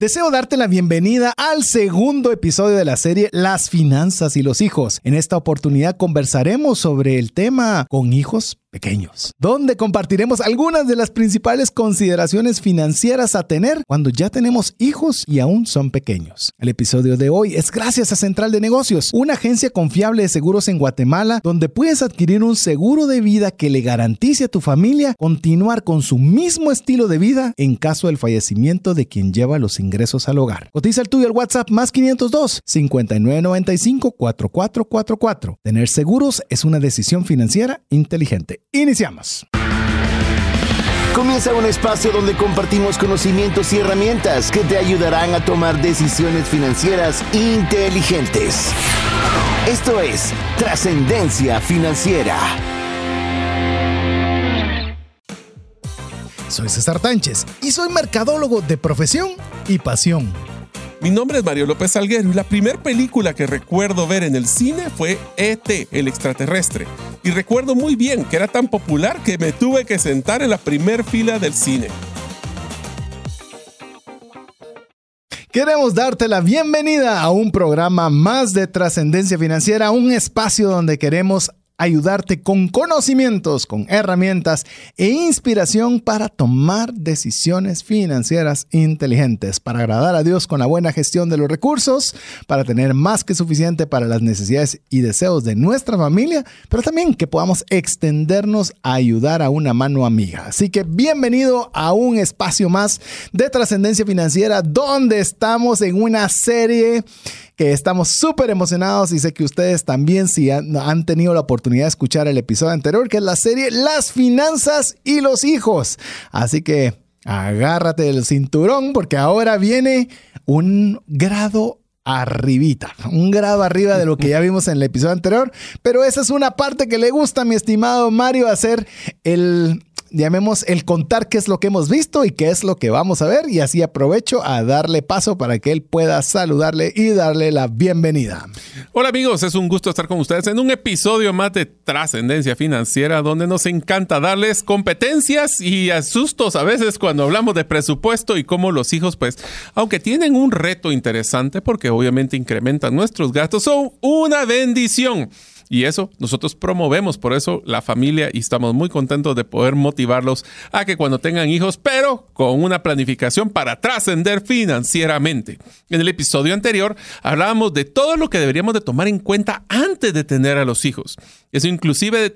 Deseo darte la bienvenida al segundo episodio de la serie Las finanzas y los hijos. En esta oportunidad conversaremos sobre el tema con hijos pequeños, donde compartiremos algunas de las principales consideraciones financieras a tener cuando ya tenemos hijos y aún son pequeños. El episodio de hoy es gracias a Central de Negocios, una agencia confiable de seguros en Guatemala, donde puedes adquirir un seguro de vida que le garantice a tu familia continuar con su mismo estilo de vida en caso del fallecimiento de quien lleva los ingresos al hogar. Cotiza el tuyo al WhatsApp más 502 5995 4444. Tener seguros es una decisión financiera inteligente. Iniciamos. Comienza un espacio donde compartimos conocimientos y herramientas que te ayudarán a tomar decisiones financieras inteligentes. Esto es Trascendencia Financiera. Soy César Tánchez y soy mercadólogo de profesión y pasión. Mi nombre es Mario López Salguero y la primera película que recuerdo ver en el cine fue ET, el extraterrestre. Y recuerdo muy bien que era tan popular que me tuve que sentar en la primera fila del cine. Queremos darte la bienvenida a un programa más de trascendencia financiera, un espacio donde queremos ayudarte con conocimientos, con herramientas e inspiración para tomar decisiones financieras inteligentes, para agradar a Dios con la buena gestión de los recursos, para tener más que suficiente para las necesidades y deseos de nuestra familia, pero también que podamos extendernos a ayudar a una mano amiga. Así que bienvenido a un espacio más de trascendencia financiera donde estamos en una serie que estamos súper emocionados y sé que ustedes también si han, han, tenido la oportunidad de escuchar el episodio anterior, que es la serie Las finanzas y los hijos. Así que agárrate del cinturón porque ahora viene un grado arribita, un grado arriba de lo que ya vimos en el episodio anterior, pero esa es una parte que le gusta a mi estimado Mario hacer el llamemos el contar qué es lo que hemos visto y qué es lo que vamos a ver y así aprovecho a darle paso para que él pueda saludarle y darle la bienvenida. Hola amigos, es un gusto estar con ustedes en un episodio más de Trascendencia Financiera donde nos encanta darles competencias y asustos a veces cuando hablamos de presupuesto y cómo los hijos pues aunque tienen un reto interesante porque obviamente incrementan nuestros gastos son una bendición. Y eso nosotros promovemos, por eso la familia y estamos muy contentos de poder motivarlos a que cuando tengan hijos, pero con una planificación para trascender financieramente. En el episodio anterior hablábamos de todo lo que deberíamos de tomar en cuenta antes de tener a los hijos. Eso inclusive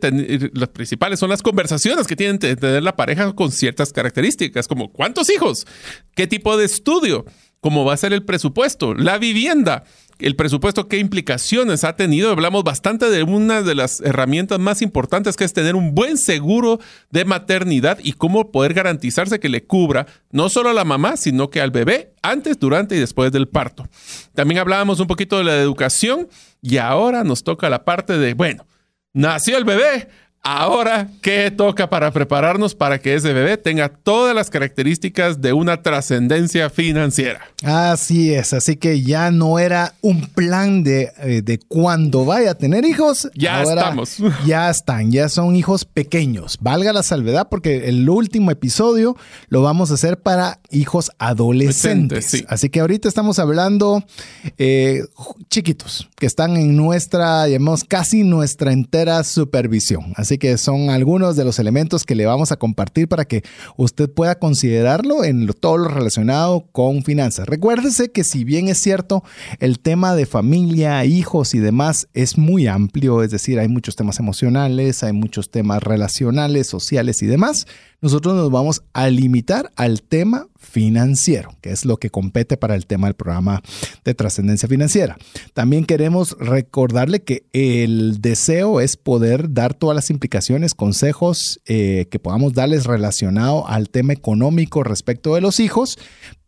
las principales son las conversaciones que tienen que tener la pareja con ciertas características, como cuántos hijos, qué tipo de estudio, cómo va a ser el presupuesto, la vivienda el presupuesto, qué implicaciones ha tenido. Hablamos bastante de una de las herramientas más importantes que es tener un buen seguro de maternidad y cómo poder garantizarse que le cubra no solo a la mamá, sino que al bebé antes, durante y después del parto. También hablábamos un poquito de la educación y ahora nos toca la parte de, bueno, nació el bebé, Ahora, ¿qué toca para prepararnos para que ese bebé tenga todas las características de una trascendencia financiera? Así es, así que ya no era un plan de, eh, de cuando vaya a tener hijos. Ya estamos. Ya están, ya son hijos pequeños. Valga la salvedad porque el último episodio lo vamos a hacer para hijos adolescentes. Así que ahorita estamos hablando eh, chiquitos que están en nuestra, llamamos casi nuestra entera supervisión. Así que son algunos de los elementos que le vamos a compartir para que usted pueda considerarlo en todo lo relacionado con finanzas. Recuérdese que si bien es cierto, el tema de familia, hijos y demás es muy amplio, es decir, hay muchos temas emocionales, hay muchos temas relacionales, sociales y demás, nosotros nos vamos a limitar al tema financiero, que es lo que compete para el tema del programa de trascendencia financiera. También queremos recordarle que el deseo es poder dar todas las implicaciones, consejos eh, que podamos darles relacionado al tema económico respecto de los hijos,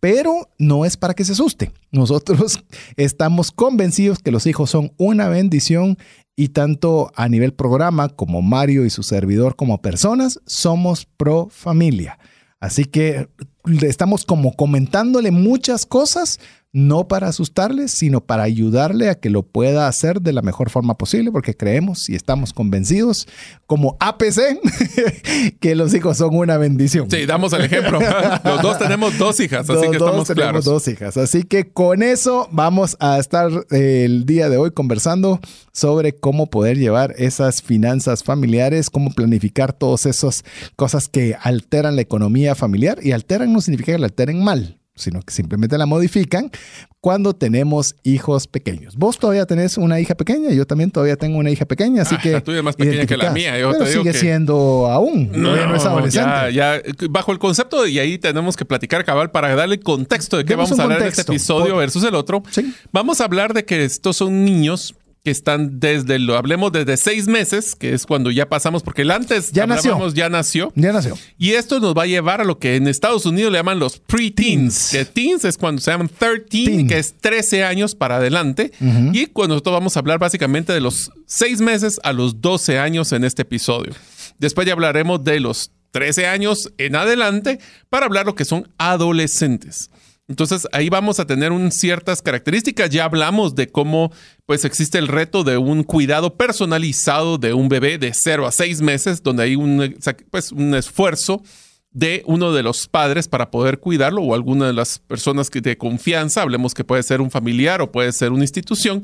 pero no es para que se asuste. Nosotros estamos convencidos que los hijos son una bendición y tanto a nivel programa como Mario y su servidor como personas somos pro familia. Así que estamos como comentándole muchas cosas no para asustarle, sino para ayudarle a que lo pueda hacer de la mejor forma posible, porque creemos y estamos convencidos, como APC, que los hijos son una bendición. Sí, damos el ejemplo. los dos tenemos dos hijas, así que estamos tenemos dos hijas. Así que con eso vamos a estar eh, el día de hoy conversando sobre cómo poder llevar esas finanzas familiares, cómo planificar todas esas cosas que alteran la economía familiar. Y alteran no significa que la alteren mal sino que simplemente la modifican cuando tenemos hijos pequeños. Vos todavía tenés una hija pequeña, yo también todavía tengo una hija pequeña, así ah, que... La tuya es más pequeña que la mía. Yo pero sigue siendo aún, no, es adolescente. Ya, bajo el concepto, y ahí tenemos que platicar cabal para darle contexto de qué vamos a hablar en este episodio versus el otro. Vamos a hablar de que estos son niños que están desde lo hablemos desde seis meses, que es cuando ya pasamos, porque el antes ya nació. ya nació. Ya nació. Y esto nos va a llevar a lo que en Estados Unidos le llaman los pre-teens. Que teens es cuando se llaman 13, que es 13 años para adelante. Y cuando nosotros vamos a hablar básicamente de los seis meses a los 12 años en este episodio. Después ya hablaremos de los 13 años en adelante para hablar lo que son adolescentes. Entonces ahí vamos a tener un, ciertas características. Ya hablamos de cómo pues existe el reto de un cuidado personalizado de un bebé de 0 a 6 meses, donde hay un, pues, un esfuerzo de uno de los padres para poder cuidarlo o alguna de las personas que de confianza, hablemos que puede ser un familiar o puede ser una institución.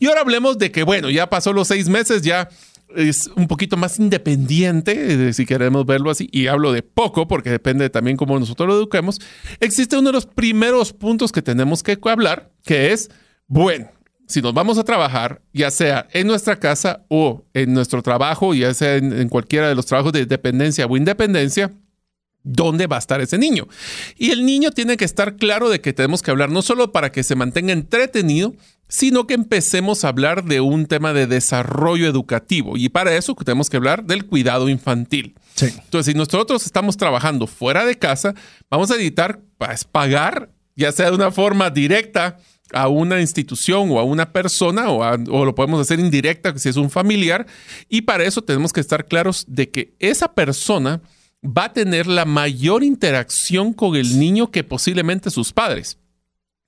Y ahora hablemos de que, bueno, ya pasó los seis meses, ya es un poquito más independiente, eh, si queremos verlo así, y hablo de poco porque depende también cómo nosotros lo eduquemos, existe uno de los primeros puntos que tenemos que hablar, que es, bueno, si nos vamos a trabajar, ya sea en nuestra casa o en nuestro trabajo, ya sea en, cualquiera de los trabajos de dependencia o independencia, dónde va a estar ese niño. Y el niño tiene que estar claro de que tenemos que hablar no solo para que se mantenga entretenido, sino que empecemos a hablar de un tema de desarrollo educativo. Y para eso tenemos que hablar del cuidado infantil. Entonces, si nosotros estamos trabajando fuera de casa, vamos a editar, pues, pagar, ya sea de una forma directa a una institución o a una persona, o, o lo podemos hacer indirecta si es un familiar. Y para eso tenemos que estar claros de que esa persona va a tener la mayor interacción con el niño que posiblemente sus padres.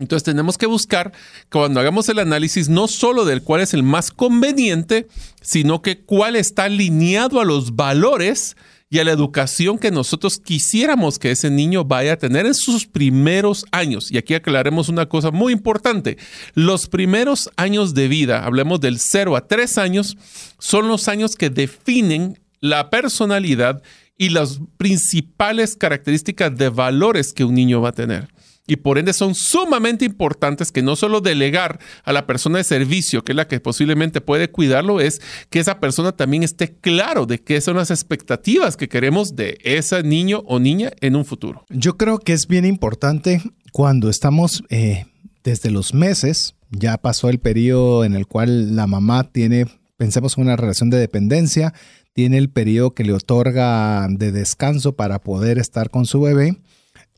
Entonces tenemos que buscar cuando hagamos el análisis no solo del cuál es el más conveniente, sino que cuál está alineado a los valores y a la educación que nosotros quisiéramos que ese niño vaya a tener en sus primeros años. Y aquí aclaremos una cosa muy importante. Los primeros años de vida, hablemos del 0 a 3 años, son los años que definen la personalidad y las principales características de valores que un niño va a tener y por ende son sumamente importantes que no solo delegar a la persona de servicio, que es la que posiblemente puede cuidarlo, es que esa persona también esté claro de qué son las expectativas que queremos de ese niño o niña en un futuro. Yo creo que es bien importante cuando estamos eh, desde los meses, ya pasó el periodo en el cual la mamá tiene, pensemos en una relación de dependencia, tiene el periodo que le otorga de descanso para poder estar con su bebé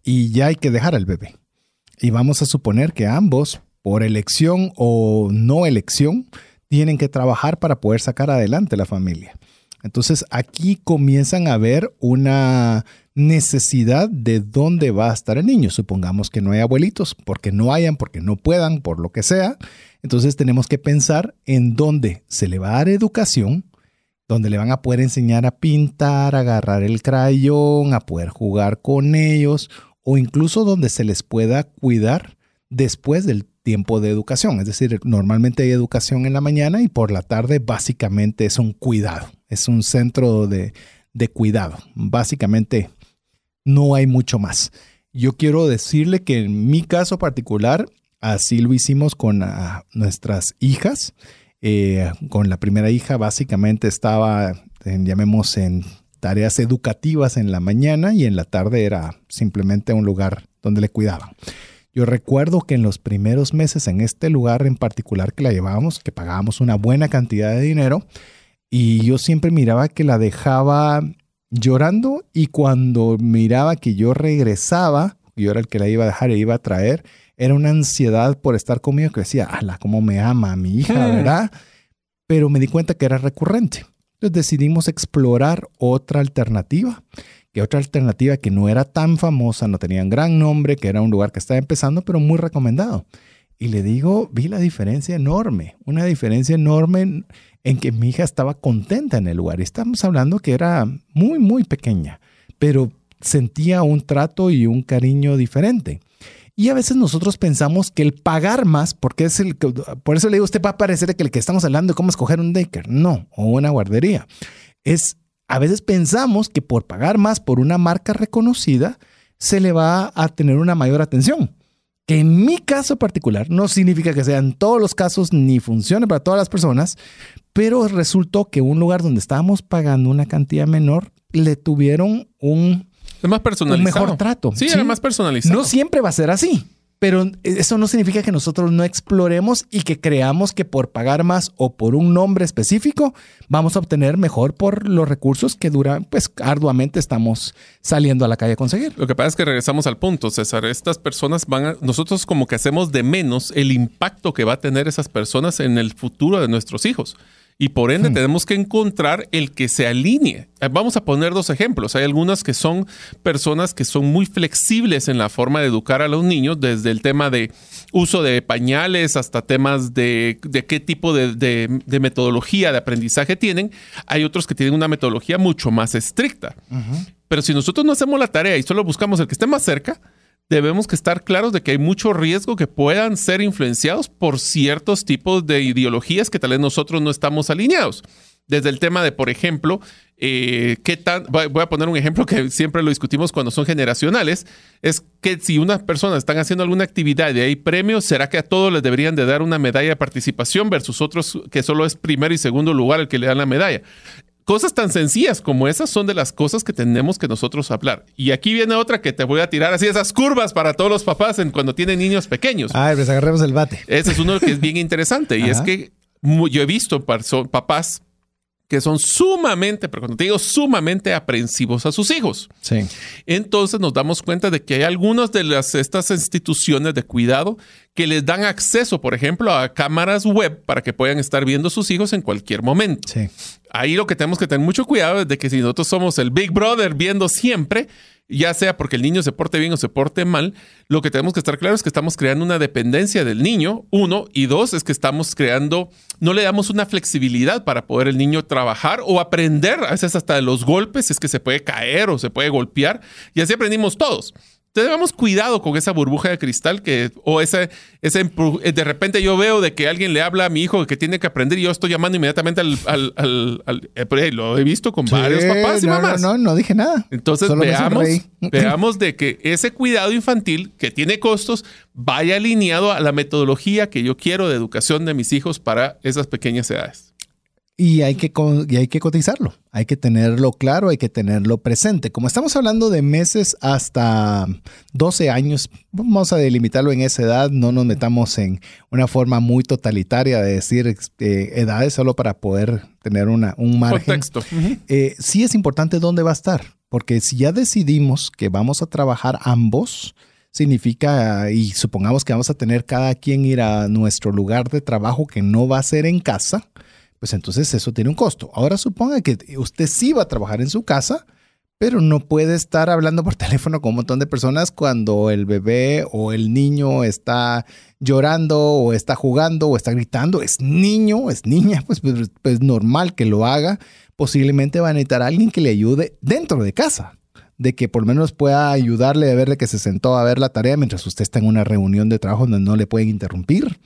y ya hay que dejar al bebé. Y vamos a suponer que ambos, por elección o no elección, tienen que trabajar para poder sacar adelante la familia. Entonces aquí comienzan a ver una necesidad de dónde va a estar el niño. Supongamos que no hay abuelitos, porque no hayan, porque no puedan, por lo que sea. Entonces tenemos que pensar en dónde se le va a dar educación, donde le van a poder enseñar a pintar, a agarrar el crayón, a poder jugar con ellos, o incluso donde se les pueda cuidar después del tiempo de educación. Es decir, normalmente hay educación en la mañana y por la tarde básicamente es un cuidado, es un centro de, cuidado. Básicamente no hay mucho más. Yo quiero decirle que en mi caso particular, así lo hicimos con ah, nuestras hijas. Eh, con la primera hija básicamente estaba, llamemos en tareas educativas en la mañana y en la tarde era simplemente un lugar donde le cuidaban. Yo recuerdo que en los primeros meses en este lugar en particular que la llevábamos, que pagábamos una buena cantidad de dinero, y yo siempre miraba que la dejaba llorando y cuando miraba que yo regresaba, yo era el que la iba a dejar e iba a traer, era una ansiedad por estar conmigo que decía, ala, cómo me ama mi hija. ¿verdad? Pero me di cuenta que era recurrente. Entonces decidimos explorar otra alternativa que otra alternativa que no era tan famosa, no tenía un gran nombre, que era un lugar que estaba empezando, pero muy recomendado. Y le digo, vi la diferencia enorme, una diferencia enorme en, que mi hija estaba contenta en el lugar. estamos hablando que era muy, muy pequeña, pero sentía un trato y un cariño diferente. Y a veces nosotros pensamos que el pagar más, porque es el por eso le digo, usted va a parecer que el que estamos hablando de cómo escoger un daycare, no, o una guardería. Es a veces pensamos que por pagar más por una marca reconocida se le va a tener una mayor atención. Que en mi caso particular no significa que sea en todos los casos ni funcione para todas las personas, pero resultó que un lugar donde estábamos pagando una cantidad menor le tuvieron un es más personalizado. Un mejor trato. Sí, ¿sí? más personalizado. No siempre va a ser así. Pero eso no significa que nosotros no exploremos y que creamos que por pagar más o por un nombre específico vamos a obtener mejor por los recursos que duran, pues arduamente estamos saliendo a la calle a conseguir. Lo que pasa es que regresamos al punto, César. Estas personas van a, nosotros como que hacemos de menos el impacto que va a tener esas personas en el futuro de nuestros hijos y por ende hmm. tenemos que encontrar el que se alinee. Eh, vamos a poner dos ejemplos. Hay algunas que son personas que son muy flexibles en la forma de educar a los niños, desde el tema de uso de pañales hasta temas de, qué tipo de, metodología de aprendizaje tienen. Hay otros que tienen una metodología mucho más estricta. Pero si nosotros no hacemos la tarea y solo buscamos el que esté más cerca, debemos que estar claros de que hay mucho riesgo que puedan ser influenciados por ciertos tipos de ideologías que tal vez nosotros no estamos alineados. Desde el tema de, por ejemplo, eh, qué tan, voy a poner un ejemplo que siempre lo discutimos cuando son generacionales, es que si unas personas están haciendo alguna actividad y hay premios, ¿será que a todos les deberían de dar una medalla de participación versus otros que solo es primero y segundo lugar el que le dan la medalla? Cosas tan sencillas como esas son de las cosas que tenemos que nosotros hablar. Y aquí viene otra que te voy a tirar así, esas curvas para todos los papás en cuando tienen niños pequeños. Ah, pues agarremos el bate. Ese es uno que es bien interesante y es que yo he visto papás que son sumamente, pero cuando te digo sumamente aprensivos a sus hijos. Sí. Entonces nos damos cuenta de que hay algunas de las, estas instituciones de cuidado que les dan acceso, por ejemplo, a cámaras web para que puedan estar viendo sus hijos en cualquier momento. Sí. Ahí lo que tenemos que tener mucho cuidado es de que si nosotros somos el Big Brother viendo siempre, ya sea porque el niño se porte bien o se porte mal, lo que tenemos que estar claro es que estamos creando una dependencia del niño, uno, y dos, es que estamos creando, no le damos una flexibilidad para poder el niño trabajar o aprender, a veces hasta de los golpes, es que se puede caer o se puede golpear, y así aprendimos todos debemos cuidado con esa burbuja de cristal que, o ese, ese, de repente yo veo de que alguien le habla a mi hijo que tiene que aprender y yo estoy llamando inmediatamente al, al, eh, lo he visto con varios papás y mamás. No, no, no dije nada. Entonces veamos, veamos de que ese cuidado infantil que tiene costos vaya alineado a la metodología que yo quiero de educación de mis hijos para esas pequeñas edades. Y hay, que, y hay que cotizarlo, hay que tenerlo claro, hay que tenerlo presente. Como estamos hablando de meses hasta 12 años, vamos a delimitarlo en esa edad, no nos metamos en una forma muy totalitaria de decir eh, edades solo para poder tener una, un margen. Contexto. Eh, sí es importante dónde va a estar, porque si ya decidimos que vamos a trabajar ambos, significa, y supongamos que vamos a tener cada quien ir a nuestro lugar de trabajo que no va a ser en casa, pues entonces eso tiene un costo. Ahora suponga que usted sí va a trabajar en su casa, pero no puede estar hablando por teléfono con un montón de personas cuando el bebé o el niño está llorando o está jugando o está gritando. Es niño, es niña, pues, pues, pues normal que lo haga. Posiblemente va a necesitar a alguien que le ayude dentro de casa de que por lo menos pueda ayudarle a verle que se sentó a ver la tarea mientras usted está en una reunión de trabajo donde no le pueden interrumpir.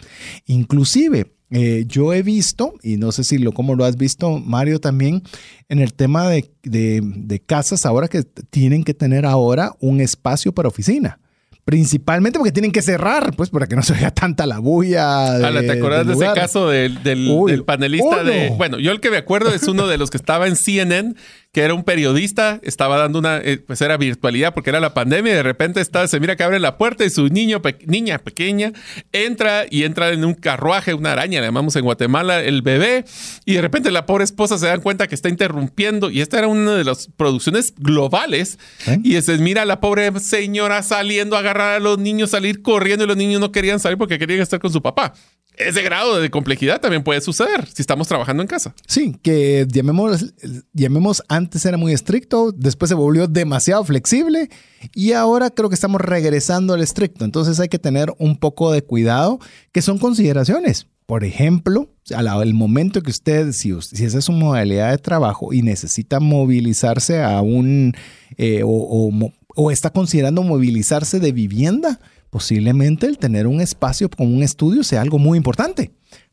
Inclusive, eh, yo he visto, y no sé si lo como lo has visto, Mario, también en el tema de, de casas ahora que tienen que tener ahora un espacio para oficina. Principalmente porque tienen que cerrar, pues, para que no se vea tanta la bulla. De, ¿te acuerdas de ese caso del, del, panelista de. Bueno, yo el que me acuerdo es uno de los que estaba en CNN que era un periodista, estaba dando una, eh, pues era virtualidad porque era la pandemia y de repente está, se mira que abre la puerta y su niño, niña pequeña entra y entra en un carruaje, una araña, le llamamos en Guatemala, el bebé, y de repente la pobre esposa se dan cuenta que está interrumpiendo y esta era una de las producciones globales ¿Eh? y se mira a la pobre señora saliendo a agarrar a los niños, salir corriendo y los niños no querían salir porque querían estar con su papá. Ese grado de complejidad también puede suceder si estamos trabajando en casa. Sí, que llamemos, llamemos antes era muy estricto, después se volvió demasiado flexible y ahora creo que estamos regresando al estricto. Entonces hay que tener un poco de cuidado, que son consideraciones. Por ejemplo, al momento que usted, si, si esa es su modalidad de trabajo y necesita movilizarse a un, eh, o está considerando movilizarse de vivienda, posiblemente el tener un espacio como un estudio sea algo muy importante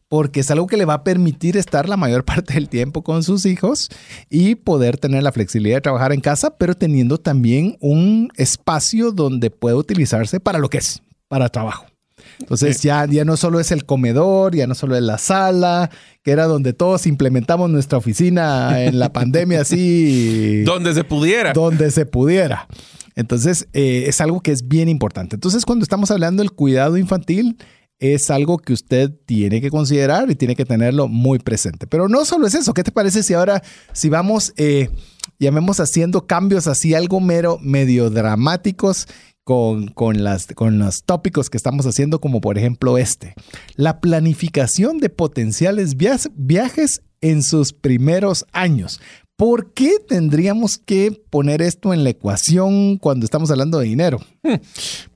porque es algo que le va a permitir estar la mayor parte del tiempo con sus hijos y poder tener la flexibilidad de trabajar en casa, pero teniendo también un espacio donde puede utilizarse para lo que es, para trabajo. Entonces ya, ya no solo es el comedor, ya no solo es la sala, que era donde todos implementamos nuestra oficina en la pandemia así. donde se pudiera. Donde se pudiera. Entonces, eh, es algo que es bien importante. Entonces, cuando estamos hablando del cuidado infantil, es algo que usted tiene que considerar y tiene que tenerlo muy presente. Pero no solo es eso. ¿Qué te parece si ahora, si vamos, eh, llamemos haciendo cambios así, algo mero, medio dramáticos con, con, las, con los tópicos que estamos haciendo, como por ejemplo este? La planificación de potenciales viajes en sus primeros años. ¿Por qué tendríamos que poner esto en la ecuación cuando estamos hablando de dinero?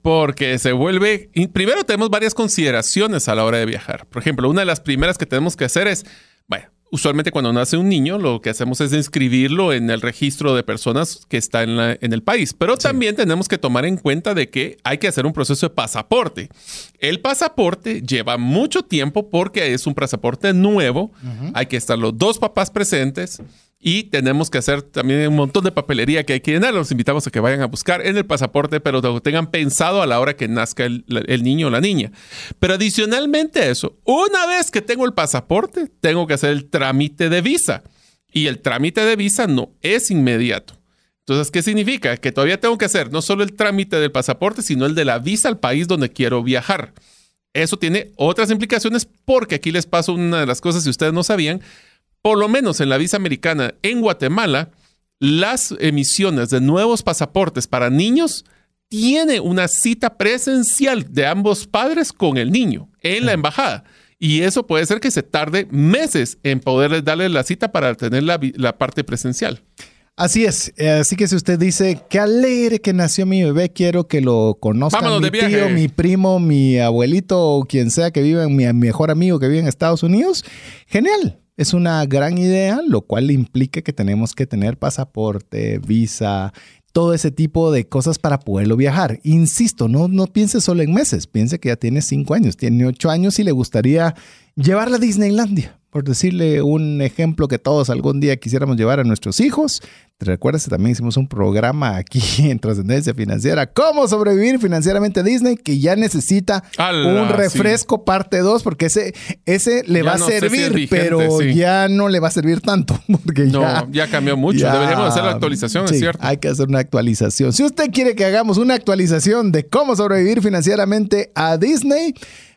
Porque se vuelve... Primero tenemos varias consideraciones a la hora de viajar. Por ejemplo, una de las primeras que tenemos que hacer es, bueno, usualmente cuando nace un niño lo que hacemos es inscribirlo en el registro de personas que está en, en el país. Pero también tenemos que tomar en cuenta de que hay que hacer un proceso de pasaporte. El pasaporte lleva mucho tiempo porque es un pasaporte nuevo. Hay que estar los dos papás presentes. Y tenemos que hacer también un montón de papelería que hay que llenar. Los invitamos a que vayan a buscar en el pasaporte, pero lo tengan pensado a la hora que nazca el, niño o la niña. Pero adicionalmente a eso, una vez que tengo el pasaporte, tengo que hacer el trámite de visa. Y el trámite de visa no es inmediato. Entonces, ¿qué significa? Que todavía tengo que hacer no solo el trámite del pasaporte, sino el de la visa al país donde quiero viajar. Eso tiene otras implicaciones porque aquí les paso una de las cosas si ustedes no sabían por lo menos en la visa americana en Guatemala, las emisiones de nuevos pasaportes para niños tiene una cita presencial de ambos padres con el niño en la embajada. Y eso puede ser que se tarde meses en poder darle la cita para tener la, parte presencial. Así es. Así que si usted dice, qué alegre que nació mi bebé, quiero que lo conozca mi tío, mi primo, mi abuelito o quien sea que vive, mi mejor amigo que vive en Estados Unidos, genial. Es una gran idea, lo cual implica que tenemos que tener pasaporte, visa, todo ese tipo de cosas para poderlo viajar. Insisto, no, no piense solo en meses, piense que ya tiene cinco años, tiene ocho años y le gustaría llevarla a Disneylandia por decirle un ejemplo que todos algún día quisiéramos llevar a nuestros hijos. ¿Te recuerdas que también hicimos un programa aquí en Trascendencia Financiera? ¿Cómo sobrevivir financieramente Disney? Que ya necesita un refresco parte 2 porque ese, ese le va a servir, pero ya no le va a servir tanto. Porque no, ya, cambió mucho. Deberíamos hacer la actualización, es cierto. Hay que hacer una actualización. Si usted quiere que hagamos una actualización de cómo sobrevivir financieramente a Disney,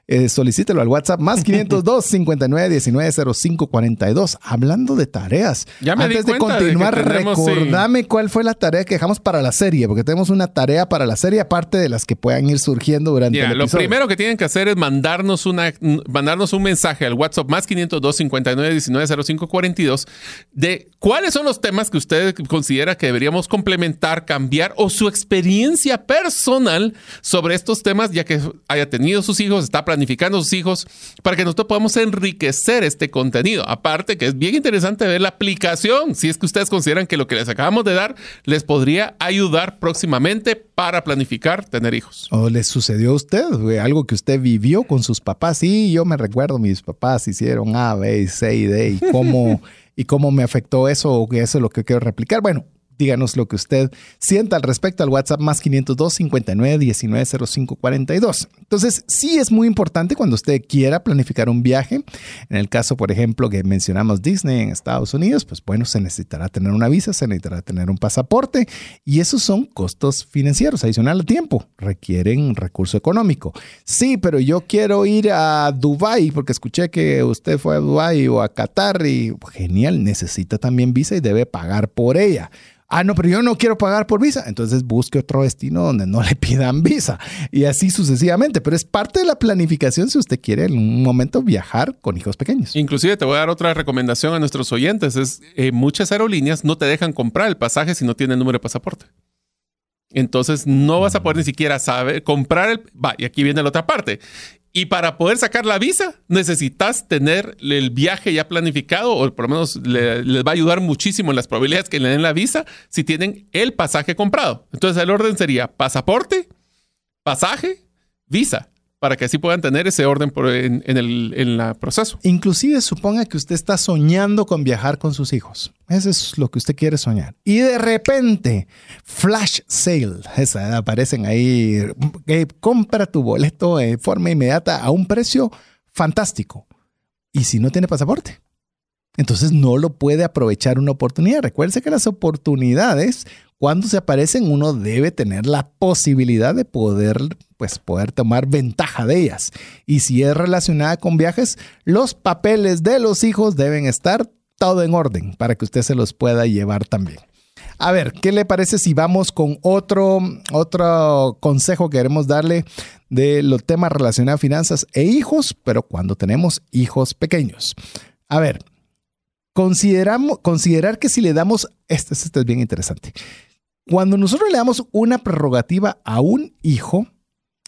eh, solicítelo al WhatsApp más 502 59 19 05 42. Hablando de tareas. Ya me Antes de continuar, recordame cuál fue la tarea que dejamos para la serie, porque tenemos una tarea para la serie aparte de las que puedan ir surgiendo durante el episodio. Lo primero que tienen que hacer es mandarnos una mandarnos un mensaje al WhatsApp más 502 59 19 05 42 de cuáles son los temas que usted considera que deberíamos complementar, cambiar o su experiencia personal sobre estos temas, ya que haya tenido sus hijos, está planificando sus hijos para que nosotros podamos enriquecer este contenido. Aparte que es bien interesante ver la aplicación, si es que ustedes consideran que lo que les acabamos de dar les podría ayudar próximamente para planificar tener hijos. ¿O les sucedió a usted algo que usted vivió con sus papás? Sí, yo me recuerdo, mis papás hicieron A, B, C y D y cómo... y cómo me afectó eso o eso es lo que quiero replicar. Bueno, díganos lo que usted sienta al respecto al WhatsApp más 502 59 19 05 42. Entonces, sí es muy importante cuando usted quiera planificar un viaje. En el caso, por ejemplo, que mencionamos Disney en Estados Unidos, pues bueno, se necesitará tener una visa, se necesitará tener un pasaporte y esos son costos financieros adicional al tiempo, requieren recurso económico. Sí, pero yo quiero ir a Dubai porque escuché que usted fue a Dubai o a Qatar y genial, necesita también visa y debe pagar por ella. Ah, no, pero yo no quiero pagar por visa. Entonces busque otro destino donde no le pidan visa. Y así sucesivamente. Pero es parte de la planificación si usted quiere en un momento viajar con hijos pequeños. Inclusive te voy a dar otra recomendación a nuestros oyentes. Es eh, muchas aerolíneas no te dejan comprar el pasaje si no tiene número de pasaporte. Entonces no vas a poder ni siquiera saber comprar el... Va, y aquí viene la otra parte. Y para poder sacar la visa, necesitas tener el viaje ya planificado, o por lo menos les va a ayudar muchísimo en las probabilidades que le den la visa si tienen el pasaje comprado. Entonces el orden sería pasaporte, pasaje, visa para que así puedan tener ese orden en, el en proceso. Inclusive suponga que usted está soñando con viajar con sus hijos. Eso es lo que usted quiere soñar. Y de repente, flash sale, esa, aparecen ahí, compra tu boleto de forma inmediata a un precio fantástico. ¿Y si no tiene pasaporte? Entonces no lo puede aprovechar una oportunidad. Recuerde que las oportunidades, cuando se aparecen, uno debe tener la posibilidad de poder, pues, poder tomar ventaja de ellas. Y si es relacionada con viajes, los papeles de los hijos deben estar todo en orden para que usted se los pueda llevar también. A ver, ¿qué le parece si vamos con otro, otro consejo que queremos darle de los temas relacionados a finanzas e hijos, pero cuando tenemos hijos pequeños? A ver, Consideramos, considerar que si le damos, este, este es bien interesante, cuando nosotros le damos una prerrogativa a un hijo,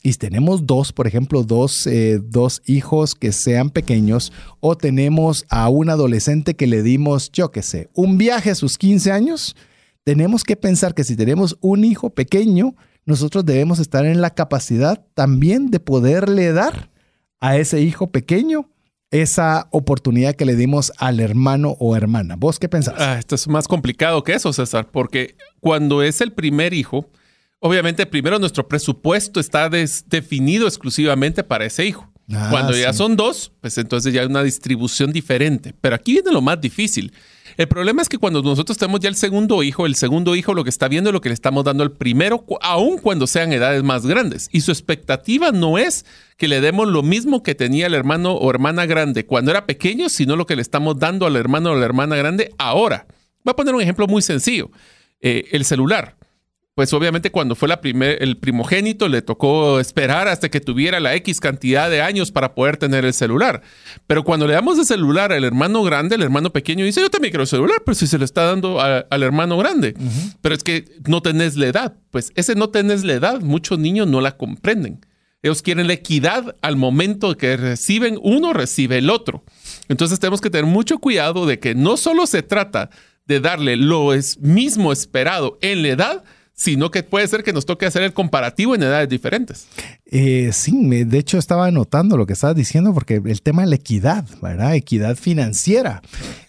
y tenemos dos, por ejemplo, dos, eh, dos, hijos que sean pequeños, o tenemos a un adolescente que le dimos, yo qué sé, un viaje a sus 15 años, tenemos que pensar que si tenemos un hijo pequeño, nosotros debemos estar en la capacidad también de poderle dar a ese hijo pequeño esa oportunidad que le dimos al hermano o hermana. ¿Vos qué pensás? Ah, esto es más complicado que eso, César, porque cuando es el primer hijo, obviamente primero nuestro presupuesto está definido exclusivamente para ese hijo. Ah, cuando ya son dos, pues entonces ya hay una distribución diferente. Pero aquí viene lo más difícil. El problema es que cuando nosotros tenemos ya el segundo hijo, el segundo hijo lo que está viendo es lo que le estamos dando al primero, aun cuando sean edades más grandes. Y su expectativa no es que le demos lo mismo que tenía el hermano o hermana grande cuando era pequeño, sino lo que le estamos dando al hermano o la hermana grande ahora. Voy a poner un ejemplo muy sencillo. Eh, el celular pues obviamente cuando fue la primer, el primogénito le tocó esperar hasta que tuviera la X cantidad de años para poder tener el celular. Pero cuando le damos el celular al hermano grande, el hermano pequeño dice, yo también quiero el celular, pero si se lo está dando al hermano grande. Pero es que no tenés la edad. Pues ese no tenés la edad, muchos niños no la comprenden. Ellos quieren la equidad al momento que reciben uno, recibe el otro. Entonces tenemos que tener mucho cuidado de que no solo se trata de darle lo mismo esperado en la edad, sino que puede ser que nos toque hacer el comparativo en edades diferentes. Eh, sí, de hecho estaba anotando lo que estabas diciendo porque el tema de la equidad, ¿verdad? Equidad financiera.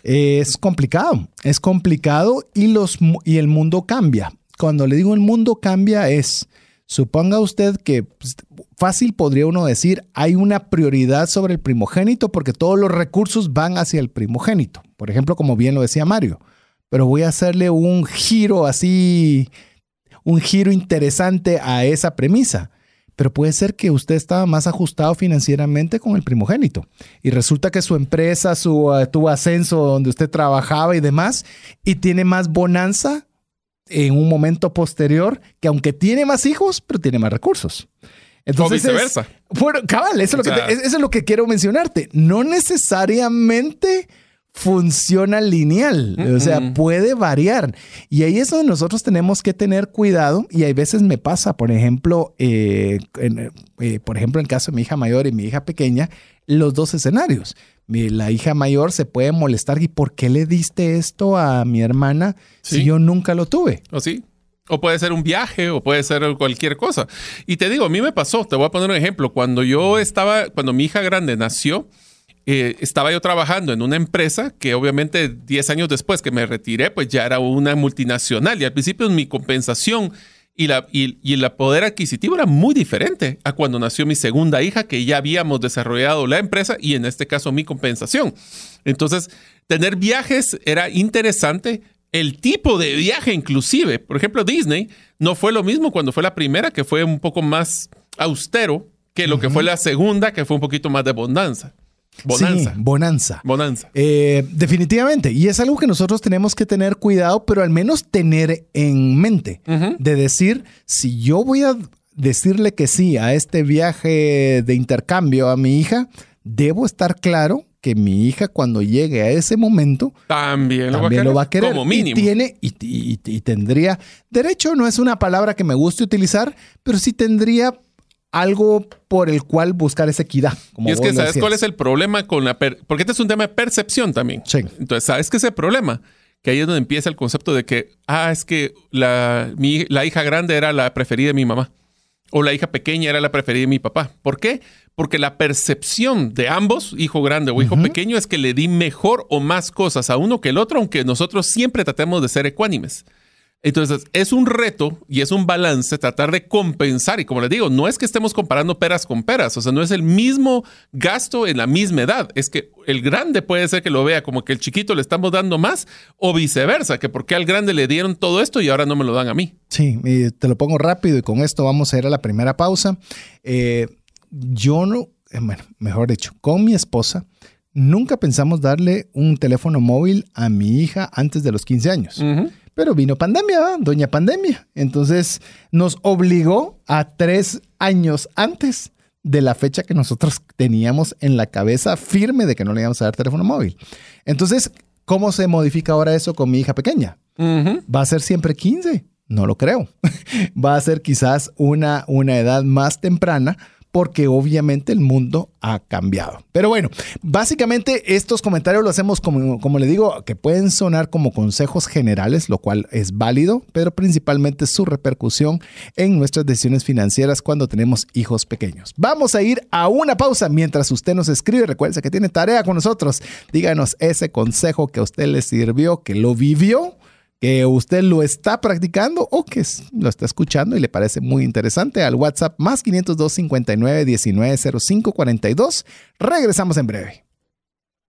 es complicado, es complicado y, los, y el mundo cambia. Cuando le digo el mundo cambia es, suponga usted que pues, fácil podría uno decir, hay una prioridad sobre el primogénito porque todos los recursos van hacia el primogénito. Por ejemplo, como bien lo decía Mario. Pero voy a hacerle un giro así un giro interesante a esa premisa. Pero puede ser que usted estaba más ajustado financieramente con el primogénito y resulta que su empresa su, uh, tuvo ascenso donde usted trabajaba y demás y tiene más bonanza en un momento posterior que aunque tiene más hijos, pero tiene más recursos. Entonces, o viceversa. bueno, cabal, eso, es lo que eso es lo que quiero mencionarte. No necesariamente funciona lineal, o sea, puede variar. Y ahí es donde nosotros tenemos que tener cuidado y hay veces me pasa, por ejemplo, eh, eh, por ejemplo, en el caso de mi hija mayor y mi hija pequeña, los dos escenarios. la hija mayor se puede molestar y ¿por qué le diste esto a mi hermana si yo nunca lo tuve? ¿O sí? O puede ser un viaje, o puede ser cualquier cosa. Y te digo, a mí me pasó, te voy a poner un ejemplo. Cuando yo estaba, cuando mi hija grande nació, eh, estaba yo trabajando en una empresa que obviamente 10 años después que me retiré, pues ya era una multinacional y al principio mi compensación y, la, y, y, el poder adquisitivo era muy diferente a cuando nació mi segunda hija, que ya habíamos desarrollado la empresa y en este caso mi compensación. Entonces, tener viajes era interesante. El tipo de viaje inclusive, por ejemplo, Disney no fue lo mismo cuando fue la primera, que fue un poco más austero, que lo que fue la segunda, que fue un poquito más de abundancia. Bonanza. Sí, bonanza. Bonanza. Eh, definitivamente. Y es algo que nosotros tenemos que tener cuidado, pero al menos tener en mente. De decir, si yo voy a decirle que sí a este viaje de intercambio a mi hija, debo estar claro que mi hija cuando llegue a ese momento también, lo, va a querer. Como mínimo. Y tiene y, tendría derecho, no es una palabra que me guste utilizar, pero sí tendría algo por el cual buscar esa equidad. y es que, ¿sabes cuál es el problema con la... porque este es un tema de percepción también. Sí. Entonces, ¿sabes qué es el problema? Que ahí es donde empieza el concepto de que, ah, es que la, la hija grande era la preferida de mi mamá. O la hija pequeña era la preferida de mi papá. ¿Por qué? Porque la percepción de ambos, hijo grande o hijo pequeño, es que le di mejor o más cosas a uno que el otro, aunque nosotros siempre tratemos de ser ecuánimes. Entonces, es un reto y es un balance tratar de compensar. Y como les digo, no es que estemos comparando peras con peras, o sea, no es el mismo gasto en la misma edad. Es que el grande puede ser que lo vea como que el chiquito le estamos dando más o viceversa, que porque al grande le dieron todo esto y ahora no me lo dan a mí. Sí, te lo pongo rápido y con esto vamos a ir a la primera pausa. Eh, yo no, eh, bueno, mejor dicho, con mi esposa. Nunca pensamos darle un teléfono móvil a mi hija antes de los 15 años. Pero vino pandemia, doña pandemia. Entonces nos obligó a tres años antes de la fecha que nosotros teníamos en la cabeza firme de que no le íbamos a dar teléfono móvil. Entonces, ¿cómo se modifica ahora eso con mi hija pequeña? ¿Va a ser siempre 15? No lo creo. Va a ser quizás una, una edad más temprana porque obviamente el mundo ha cambiado. Pero bueno, básicamente estos comentarios los hacemos como, como le digo, que pueden sonar como consejos generales, lo cual es válido, pero principalmente su repercusión en nuestras decisiones financieras cuando tenemos hijos pequeños. Vamos a ir a una pausa mientras usted nos escribe. Recuerde que tiene tarea con nosotros. Díganos ese consejo que a usted le sirvió, que lo vivió que usted lo está practicando o que lo está escuchando y le parece muy interesante al WhatsApp más 502 59 19 05 42. Regresamos en breve.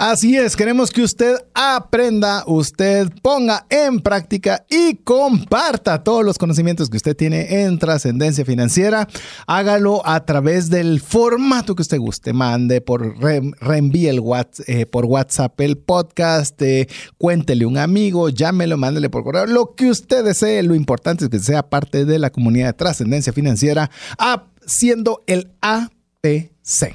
Así es, queremos que usted aprenda, usted ponga en práctica y comparta todos los conocimientos que usted tiene en trascendencia financiera. Hágalo a través del formato que usted guste. Mande por reenvíe el WhatsApp, eh, por WhatsApp el podcast, eh, cuéntele un amigo, llámelo, mándele por correo, lo que usted desee. Lo importante es que sea parte de la comunidad de trascendencia financiera, siendo el AP Sí.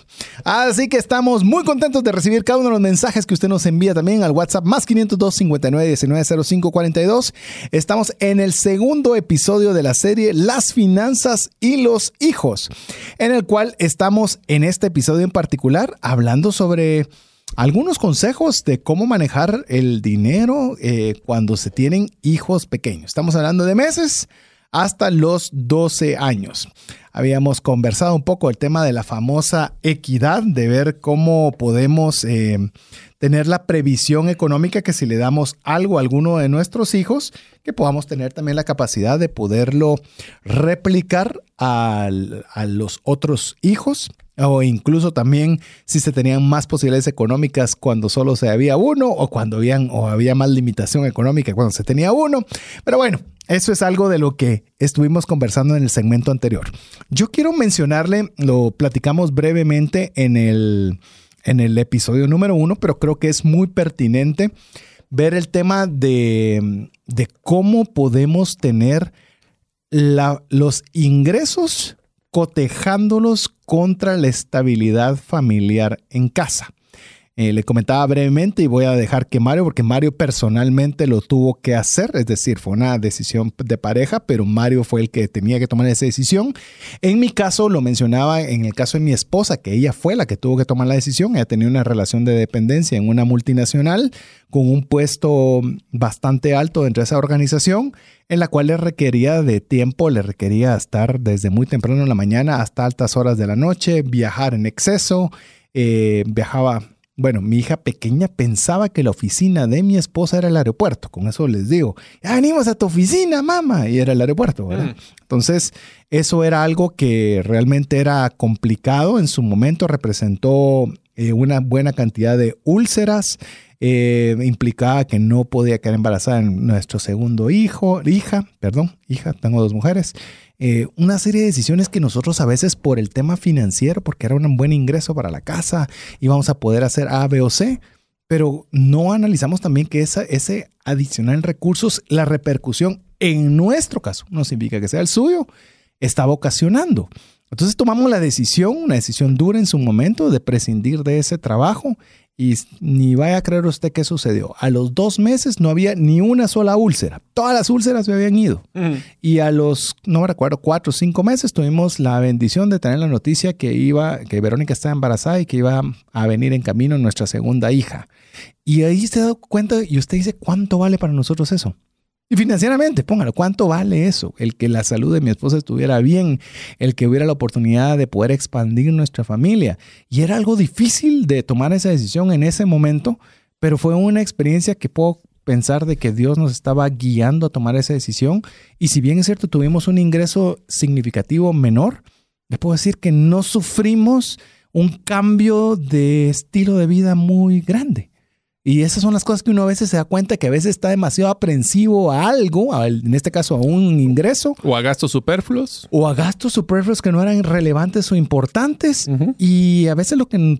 Así que estamos muy contentos de recibir cada uno de los mensajes que usted nos envía también al WhatsApp más 502 59 19 05 42. Estamos en el segundo episodio de la serie Las finanzas y los hijos, en el cual estamos en este episodio en particular hablando sobre algunos consejos de cómo manejar el dinero eh, cuando se tienen hijos pequeños. Estamos hablando de meses hasta los 12 años. Habíamos conversado un poco el tema de la famosa equidad, de ver cómo podemos eh, tener la previsión económica que si le damos algo a alguno de nuestros hijos, que podamos tener también la capacidad de poderlo replicar a los otros hijos o incluso también si se tenían más posibilidades económicas cuando solo se había uno o cuando habían o había más limitación económica cuando se tenía uno. Pero bueno, eso es algo de lo que estuvimos conversando en el segmento anterior. Yo quiero mencionarle, lo platicamos brevemente en el, en el episodio número uno, pero creo que es muy pertinente ver el tema de, cómo podemos tener los ingresos cotejándolos contra la estabilidad familiar en casa. Eh, le comentaba brevemente y voy a dejar que Mario, porque Mario personalmente lo tuvo que hacer, es decir, fue una decisión de pareja, pero Mario fue el que tenía que tomar esa decisión. En mi caso, lo mencionaba en el caso de mi esposa, que ella fue la que tuvo que tomar la decisión, ella tenía una relación de dependencia en una multinacional con un puesto bastante alto dentro de esa organización, en la cual le requería de tiempo, le requería estar desde muy temprano en la mañana hasta altas horas de la noche, viajar en exceso, eh, viajaba bueno, mi hija pequeña pensaba que la oficina de mi esposa era el aeropuerto. Con eso les digo, ya venimos a tu oficina, mamá. Y era el aeropuerto, ¿verdad? Mm. Entonces, eso era algo que realmente era complicado. En su momento representó eh, una buena cantidad de úlceras. Eh, implicaba que no podía quedar embarazada en nuestro segundo hijo, hija, perdón, hija, tengo dos mujeres. Eh, una serie de decisiones que nosotros a veces por el tema financiero, porque era un buen ingreso para la casa, íbamos a poder hacer A, B o C, pero no analizamos también que esa, ese adicional recursos, la repercusión en nuestro caso, no significa que sea el suyo, estaba ocasionando. Entonces tomamos la decisión, una decisión dura en su momento, de prescindir de ese trabajo y ni vaya a creer usted qué sucedió. A los dos meses no había ni una sola úlcera. Todas las úlceras se habían ido. Y a los, no me recuerdo, cuatro o cinco meses tuvimos la bendición de tener la noticia que iba, que Verónica estaba embarazada y que iba a venir en camino nuestra segunda hija. Y ahí se da cuenta y usted dice, ¿cuánto vale para nosotros eso? Y financieramente, póngalo, ¿cuánto vale eso? El que la salud de mi esposa estuviera bien, el que hubiera la oportunidad de poder expandir nuestra familia. Y era algo difícil de tomar esa decisión en ese momento, pero fue una experiencia que puedo pensar de que Dios nos estaba guiando a tomar esa decisión. Y si bien es cierto, tuvimos un ingreso significativo menor, le puedo decir que no sufrimos un cambio de estilo de vida muy grande. Y esas son las cosas que uno a veces se da cuenta que a veces está demasiado aprensivo a algo, en este caso a un ingreso. O a gastos superfluos. O a gastos superfluos que no eran relevantes o importantes. Y a veces lo que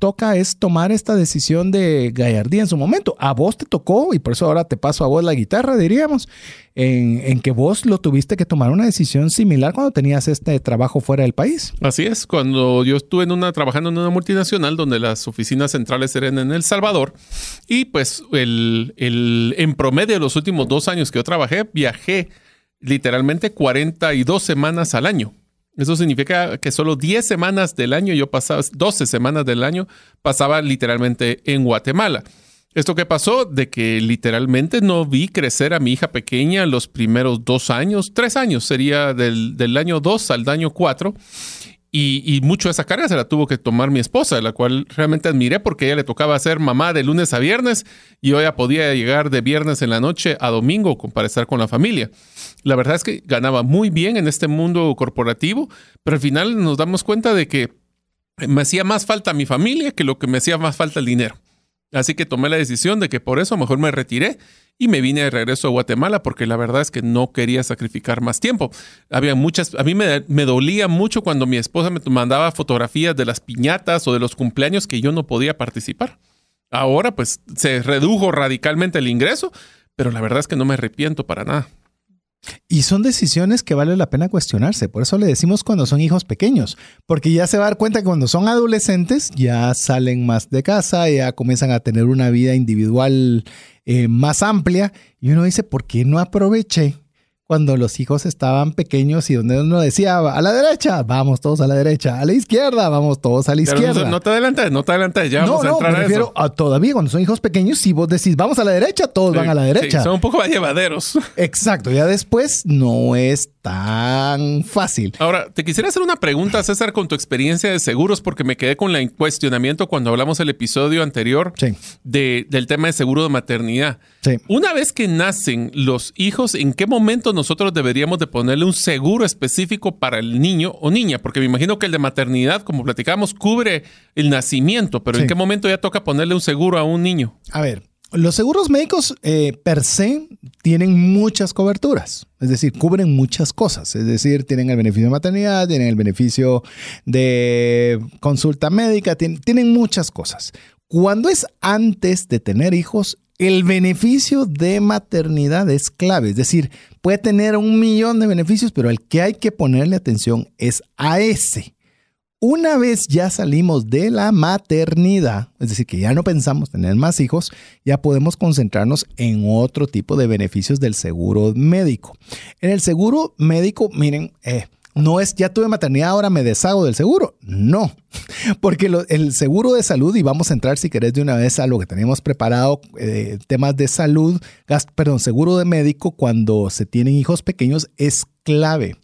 toca es tomar esta decisión de gallardía en su momento. A vos te tocó, y por eso ahora te paso a vos la guitarra, diríamos en, que vos lo tuviste que tomar una decisión similar cuando tenías este trabajo fuera del país. Así es, cuando yo estuve trabajando en una multinacional donde las oficinas centrales eran en El Salvador y pues el, en promedio de los últimos dos años que yo trabajé, viajé literalmente 42 semanas al año. Eso significa que solo 10 semanas del año yo pasaba, 12 semanas del año pasaba literalmente en Guatemala. ¿Esto qué pasó? De que literalmente no vi crecer a mi hija pequeña los primeros dos años, tres años, sería del, año dos al año cuatro. Y, mucho de esa carga se la tuvo que tomar mi esposa, la cual realmente admiré porque ella le tocaba ser mamá de lunes a viernes y yo ya podía llegar de viernes en la noche a domingo para estar con la familia. La verdad es que ganaba muy bien en este mundo corporativo, pero al final nos damos cuenta de que me hacía más falta mi familia que lo que me hacía más falta el dinero. Así que tomé la decisión de que por eso mejor me retiré y me vine de regreso a Guatemala porque la verdad es que no quería sacrificar más tiempo. Había muchas, a mí me, dolía mucho cuando mi esposa me mandaba fotografías de las piñatas o de los cumpleaños que yo no podía participar. Ahora pues se redujo radicalmente el ingreso, pero la verdad es que no me arrepiento para nada. Y son decisiones que vale la pena cuestionarse. Por eso le decimos cuando son hijos pequeños, porque ya se va a dar cuenta que cuando son adolescentes ya salen más de casa, ya comienzan a tener una vida individual eh, más amplia. Y uno dice, ¿por qué no aproveché cuando los hijos estaban pequeños y donde uno decía a la derecha, vamos todos a la derecha, a la izquierda, vamos todos a la izquierda. No, te adelantes, no te adelantes, ya vamos a entrar me refiero a, todavía cuando son hijos pequeños, si vos decís vamos a la derecha, todos van a la derecha. son un poco más llevaderos. Exacto, ya después no es tan fácil. Ahora, te quisiera hacer una pregunta, César, con tu experiencia de seguros, porque me quedé con el cuestionamiento cuando hablamos el episodio anterior de, del tema de seguro de maternidad. Una vez que nacen los hijos, ¿en qué momento nosotros deberíamos de ponerle un seguro específico para el niño o niña? Porque me imagino que el de maternidad, como platicamos, cubre el nacimiento, pero ¿en qué momento ya toca ponerle un seguro a un niño? A ver, los seguros médicos eh, per se tienen muchas coberturas, es decir, cubren muchas cosas, es decir, tienen el beneficio de maternidad, tienen el beneficio de consulta médica, tienen, muchas cosas. Cuando es antes de tener hijos, el beneficio de maternidad es clave, es decir, puede tener un millón de beneficios, pero el que hay que ponerle atención es a ese. Una vez ya salimos de la maternidad, es decir, que ya no pensamos tener más hijos, ya podemos concentrarnos en otro tipo de beneficios del seguro médico. En el seguro médico, miren, eh, no es ya tuve maternidad, ahora me deshago del seguro. No, porque el seguro de salud, y vamos a entrar si querés de una vez a lo que tenemos preparado, eh, temas de salud, perdón, seguro de médico cuando se tienen hijos pequeños es clave.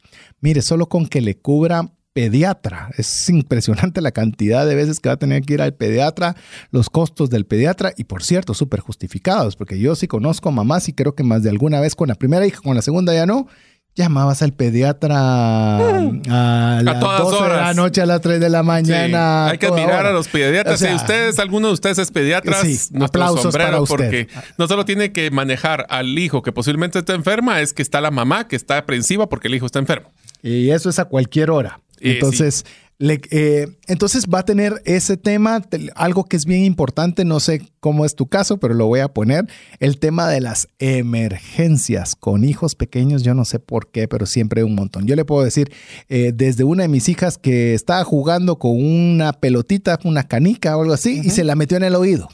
Mire, solo con que le cubra pediatra. Es impresionante la cantidad de veces que va a tener que ir al pediatra, los costos del pediatra y por cierto, súper justificados, porque yo sí conozco a mamás y creo que más de alguna vez con la primera hija, con la segunda ya no, llamabas al pediatra a las 12 de la noche a las 3 de la mañana. hay que admirar a los pediatras. si ustedes, alguno de ustedes es pediatra, sí, aplausos para usted. porque no solo tiene que manejar al hijo que posiblemente está enferma, es que está la mamá que está aprensiva porque el hijo está enfermo. Y eso es a cualquier hora. Entonces, eh, entonces va a tener ese tema, algo que es bien importante, no sé cómo es tu caso, pero lo voy a poner, el tema de las emergencias con hijos pequeños, yo no sé por qué, pero siempre un montón. Yo le puedo decir, eh, desde una de mis hijas que estaba jugando con una pelotita, una canica o algo así, y se la metió en el oído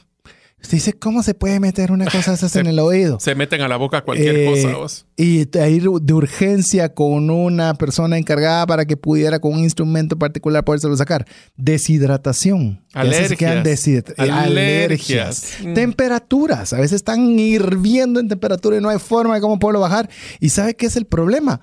dice, ¿cómo se puede meter una cosa esas en el oído? Se meten a la boca cualquier eh, cosa. Vos. Y ir de urgencia con una persona encargada para que pudiera con un instrumento particular podérselo sacar. Deshidratación. Alergias. Eh, alergias. Mm. Temperaturas. A veces están hirviendo en temperatura y no hay forma de cómo poderlo bajar. ¿Y sabe qué es el problema?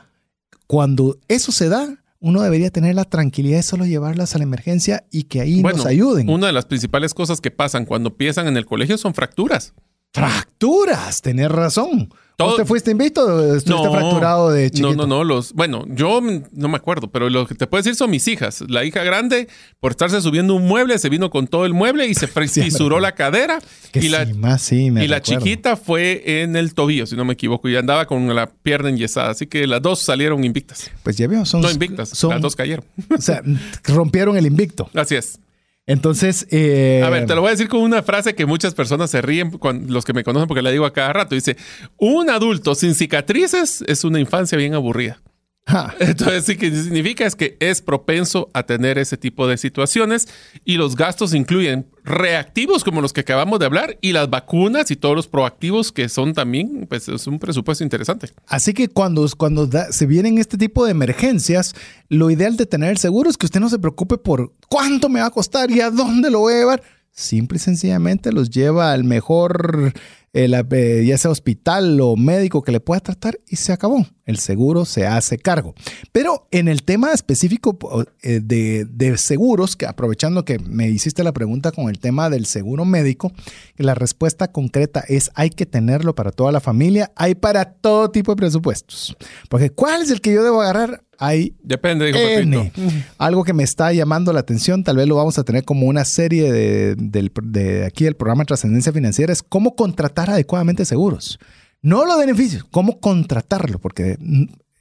Cuando eso se da, uno debería tener la tranquilidad de solo llevarlas a la emergencia y que ahí nos ayuden. Una de las principales cosas que pasan cuando empiezan en el colegio son fracturas. Fracturas, tenés razón. ¿Todo? te fuiste invicto o estuviste fracturado de chiquito? No, no, no. Los, bueno, yo no me acuerdo, pero lo que te puedo decir son mis hijas. La hija grande, por estarse subiendo un mueble, se vino con todo el mueble y se fisuró la cadera. y la, y la chiquita fue en el tobillo, si no me equivoco, y andaba con la pierna enyesada. Así que las dos salieron invictas. Pues ya veo, son... No invictas, las dos cayeron. O sea, rompieron el invicto. Así es. Entonces. Eh, a ver, te lo voy a decir con una frase que muchas personas se ríen, los que me conocen, porque la digo a cada rato. Dice: Un adulto sin cicatrices es una infancia bien aburrida. Entonces, sí que significa es que es propenso a tener ese tipo de situaciones y los gastos incluyen reactivos como los que acabamos de hablar y las vacunas y todos los proactivos que son también, pues es un presupuesto interesante. Así que cuando, cuando se vienen este tipo de emergencias, lo ideal de tener el seguro es que usted no se preocupe por cuánto me va a costar y a dónde lo voy a llevar. Simple y sencillamente los lleva al mejor eh, ya sea hospital o médico que le pueda tratar y se acabó. El seguro se hace cargo. Pero en el tema específico eh, de, seguros, que aprovechando que me hiciste la pregunta con el tema del seguro médico, la respuesta concreta es hay que tenerlo para toda la familia, hay para todo tipo de presupuestos. Porque ¿cuál es el que yo debo agarrar? Hay Depende, Algo que me está llamando la atención, tal vez lo vamos a tener como una serie de, de aquí del programa Trascendencia Financiera, es cómo contratar adecuadamente seguros. No los beneficios, cómo contratarlo, porque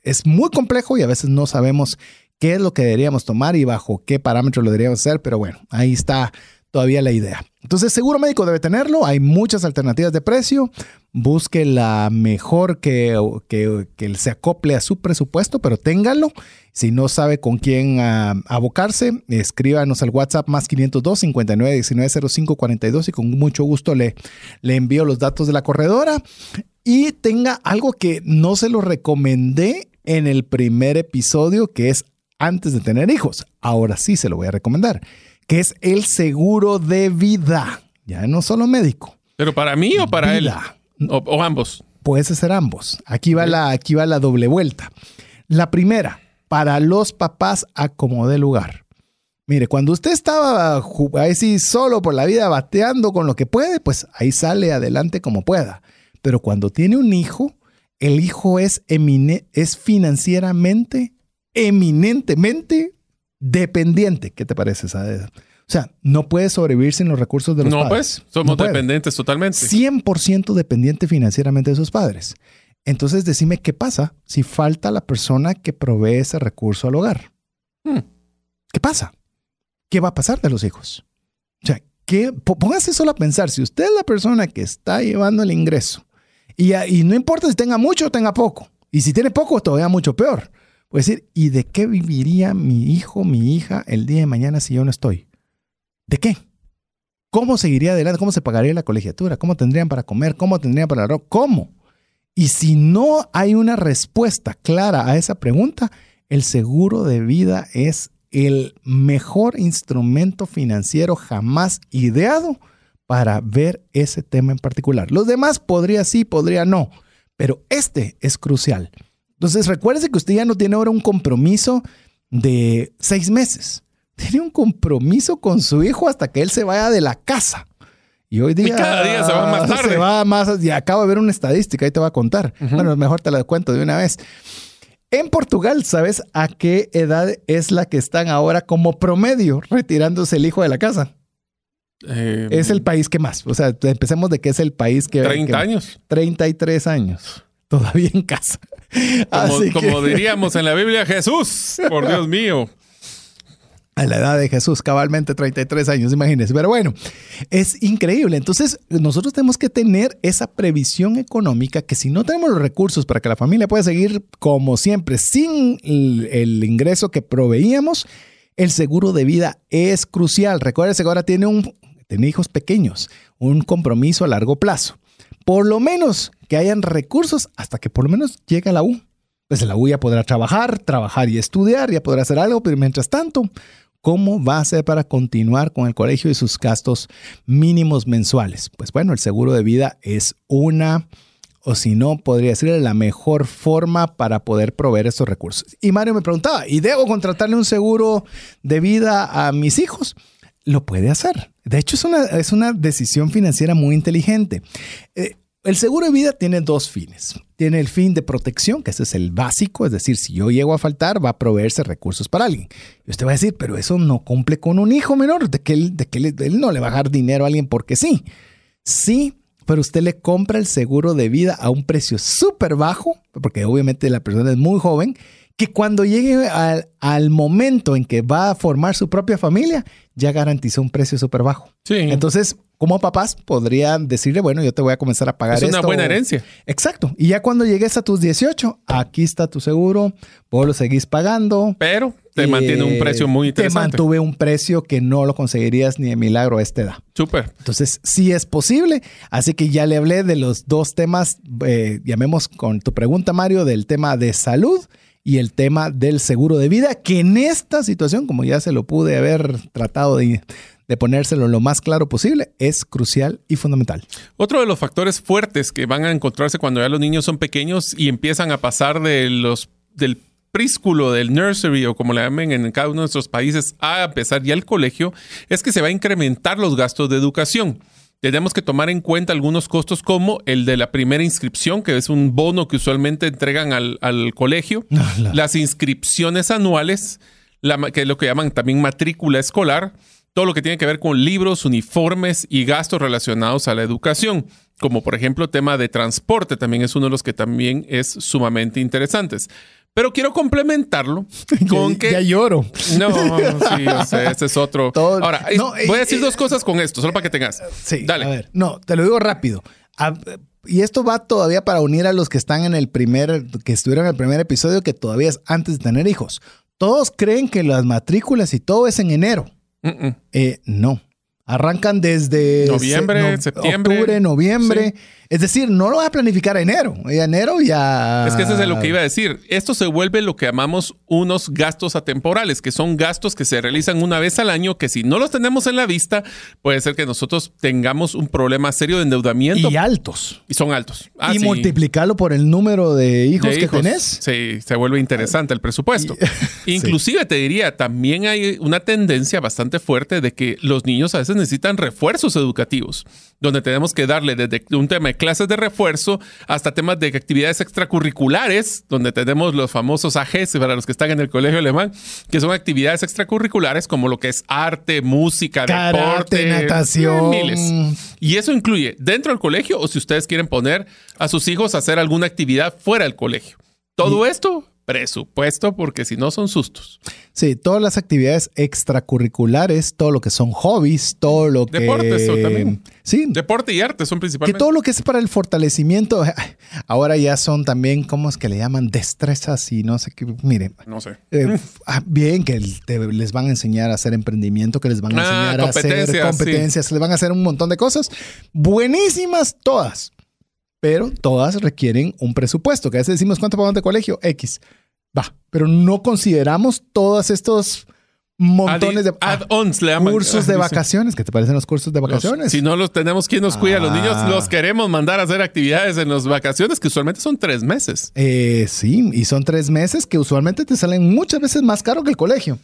es muy complejo y a veces no sabemos qué es lo que deberíamos tomar y bajo qué parámetros lo deberíamos hacer, pero bueno, ahí está todavía la idea. Entonces, seguro médico debe tenerlo, hay muchas alternativas de precio, busque la mejor que, que, se acople a su presupuesto, pero téngalo. Si no sabe con quién ah, abocarse, escríbanos al WhatsApp más 502 59 19 05 42 y con mucho gusto le, le envío los datos de la corredora. Y tenga algo que no se lo recomendé en el primer episodio, que es antes de tener hijos. Ahora sí se lo voy a recomendar, que es el seguro de vida. Ya no solo médico. ¿Pero para mí o para él? O, ambos. Puede ser ambos. Aquí va, la, aquí va la doble vuelta. La primera, para los papás acomode lugar. Mire, cuando usted estaba ahí solo por la vida bateando con lo que puede, pues ahí sale adelante como pueda. Pero cuando tiene un hijo, el hijo es, es financieramente, eminentemente dependiente. ¿Qué te parece esa? O sea, no puede sobrevivir sin los recursos de los padres. No, pues, somos dependientes totalmente. 100% dependiente financieramente de sus padres. Entonces, decime qué pasa si falta la persona que provee ese recurso al hogar. Hmm. ¿Qué pasa? ¿Qué va a pasar de los hijos? O sea, ¿qué? Póngase solo a pensar, si usted es la persona que está llevando el ingreso, y, y no importa si tenga mucho o tenga poco, y si tiene poco, todavía mucho peor. Puede decir, ¿y de qué viviría mi hijo, mi hija el día de mañana si yo no estoy? ¿De qué? ¿Cómo seguiría adelante? ¿Cómo se pagaría la colegiatura? ¿Cómo tendrían para comer? ¿Cómo tendrían para el ¿Cómo? Y si no hay una respuesta clara a esa pregunta, el seguro de vida es el mejor instrumento financiero jamás ideado para ver ese tema en particular. Los demás podría sí, podría no, pero este es crucial. Entonces recuerde que usted ya no tiene ahora un compromiso de seis meses tiene un compromiso con su hijo hasta que él se vaya de la casa. Y hoy día. cada día se va más tarde. Se va más. Y acabo de ver una estadística, ahí te voy a contar. Bueno, mejor te la cuento de una vez. En Portugal, ¿sabes a qué edad es la que están ahora como promedio retirándose el hijo de la casa? Eh, es el país que más. O sea, empecemos de que es el país que. 30 años. 33 años. Todavía en casa. Como, como diríamos en la Biblia, Jesús, por Dios mío a la edad de Jesús, cabalmente 33 años, imagínense. Pero bueno, es increíble. Entonces, nosotros tenemos que tener esa previsión económica que si no tenemos los recursos para que la familia pueda seguir como siempre sin el, ingreso que proveíamos, el seguro de vida es crucial. Recuérdese que ahora tiene, un, tiene hijos pequeños, un compromiso a largo plazo. Por lo menos que hayan recursos hasta que por lo menos llegue a la U. Pues la U ya podrá trabajar, trabajar y estudiar, ya podrá hacer algo, pero mientras tanto, ¿Cómo va a ser para continuar con el colegio y sus gastos mínimos mensuales? Pues bueno, el seguro de vida es una, o si no, podría ser la mejor forma para poder proveer estos recursos. Y Mario me preguntaba, ¿y debo contratarle un seguro de vida a mis hijos? Lo puede hacer. De hecho, es una, es una decisión financiera muy inteligente. Eh, el seguro de vida tiene dos fines. Tiene el fin de protección, que ese es el básico, es decir, si yo llego a faltar, va a proveerse recursos para alguien. Y usted va a decir, pero eso no cumple con un hijo menor, de que él, de que él, no le va a dar dinero a alguien porque sí. Sí, pero usted le compra el seguro de vida a un precio súper bajo, porque obviamente la persona es muy joven, que cuando llegue al, al, momento en que va a formar su propia familia, ya garantizó un precio súper bajo. Sí. Entonces, como papás podrían decirle, bueno, yo te voy a comenzar a pagar Es una buena herencia. Exacto. Y ya cuando llegues a tus 18, aquí está tu seguro, vos lo seguís pagando. Pero te mantiene un precio muy interesante. Te mantuve un precio que no lo conseguirías ni de milagro a esta edad. Súper. Entonces, sí es posible. Así que ya le hablé de los dos temas, eh, llamemos con tu pregunta, Mario, del tema de salud y el tema del seguro de vida, que en esta situación, como ya se lo pude haber tratado de, de ponérselo lo más claro posible es crucial y fundamental. Otro de los factores fuertes que van a encontrarse cuando ya los niños son pequeños y empiezan a pasar de los, del prísculo del nursery o como le llamen en cada uno de nuestros países a empezar ya el colegio es que se va a incrementar los gastos de educación. Tenemos que tomar en cuenta algunos costos como el de la primera inscripción, que es un bono que usualmente entregan al, colegio, las inscripciones anuales, que es lo que llaman también matrícula escolar, todo lo que tiene que ver con libros, uniformes y gastos relacionados a la educación, como por ejemplo tema de transporte, también es uno de los que también es sumamente interesantes. Pero quiero complementarlo con que... Ya lloro. No, sí, o sea, ese es otro. Ahora, voy a decir dos cosas con esto, solo para que tengas. Sí, dale. A ver, no, te lo digo rápido. y esto va todavía para unir a los que están en el primer, que estuvieron en el primer episodio, que todavía es antes de tener hijos. Todos creen que las matrículas y todo es en enero. Eh, no. Arrancan desde noviembre, septiembre, octubre, noviembre. Es decir, no lo vas a planificar enero. enero ya. Es que eso es lo que iba a decir. Esto se vuelve lo que llamamos unos gastos atemporales, que son gastos que se realizan una vez al año, que si no los tenemos en la vista, puede ser que nosotros tengamos un problema serio de endeudamiento. Y altos. Y son altos. Ah, y multiplicarlo por el número de hijos que tenés. Sí, se vuelve interesante el presupuesto. Inclusive te diría, también hay una tendencia bastante fuerte de que los niños a veces necesitan refuerzos educativos, donde tenemos que darle desde un tema de clases de refuerzo hasta temas de actividades extracurriculares, donde tenemos los famosos AGs para los que están en el colegio alemán, que son actividades extracurriculares como lo que es arte, música, deporte, natación. Miles. Y eso incluye dentro del colegio o si ustedes quieren poner a sus hijos a hacer alguna actividad fuera del colegio. Todo esto presupuesto porque si no son sustos. Sí, todas las actividades extracurriculares, todo lo que son hobbies, todo lo que... Deportes también. Sí. Deporte y arte son principalmente. Que todo lo que es para el fortalecimiento, ahora ya son también, ¿cómo es que le llaman? Destrezas y no sé qué. Miren. No sé. Eh, ah, bien, que les van a enseñar a hacer emprendimiento, que les van a ah, enseñar a hacer competencias, les van a hacer un montón de cosas. Buenísimas todas. Pero todas requieren un presupuesto, que a veces decimos, ¿cuánto pagamos de colegio? X. Va, pero no consideramos todos estos montones de add-ons, cursos de vacaciones. ¿Qué te parecen los cursos de vacaciones? si no los tenemos, ¿quién nos cuida? Los niños ah. los queremos mandar a hacer actividades en las vacaciones que usualmente son tres meses. Eh, sí, y son tres meses que usualmente te salen muchas veces más caro que el colegio.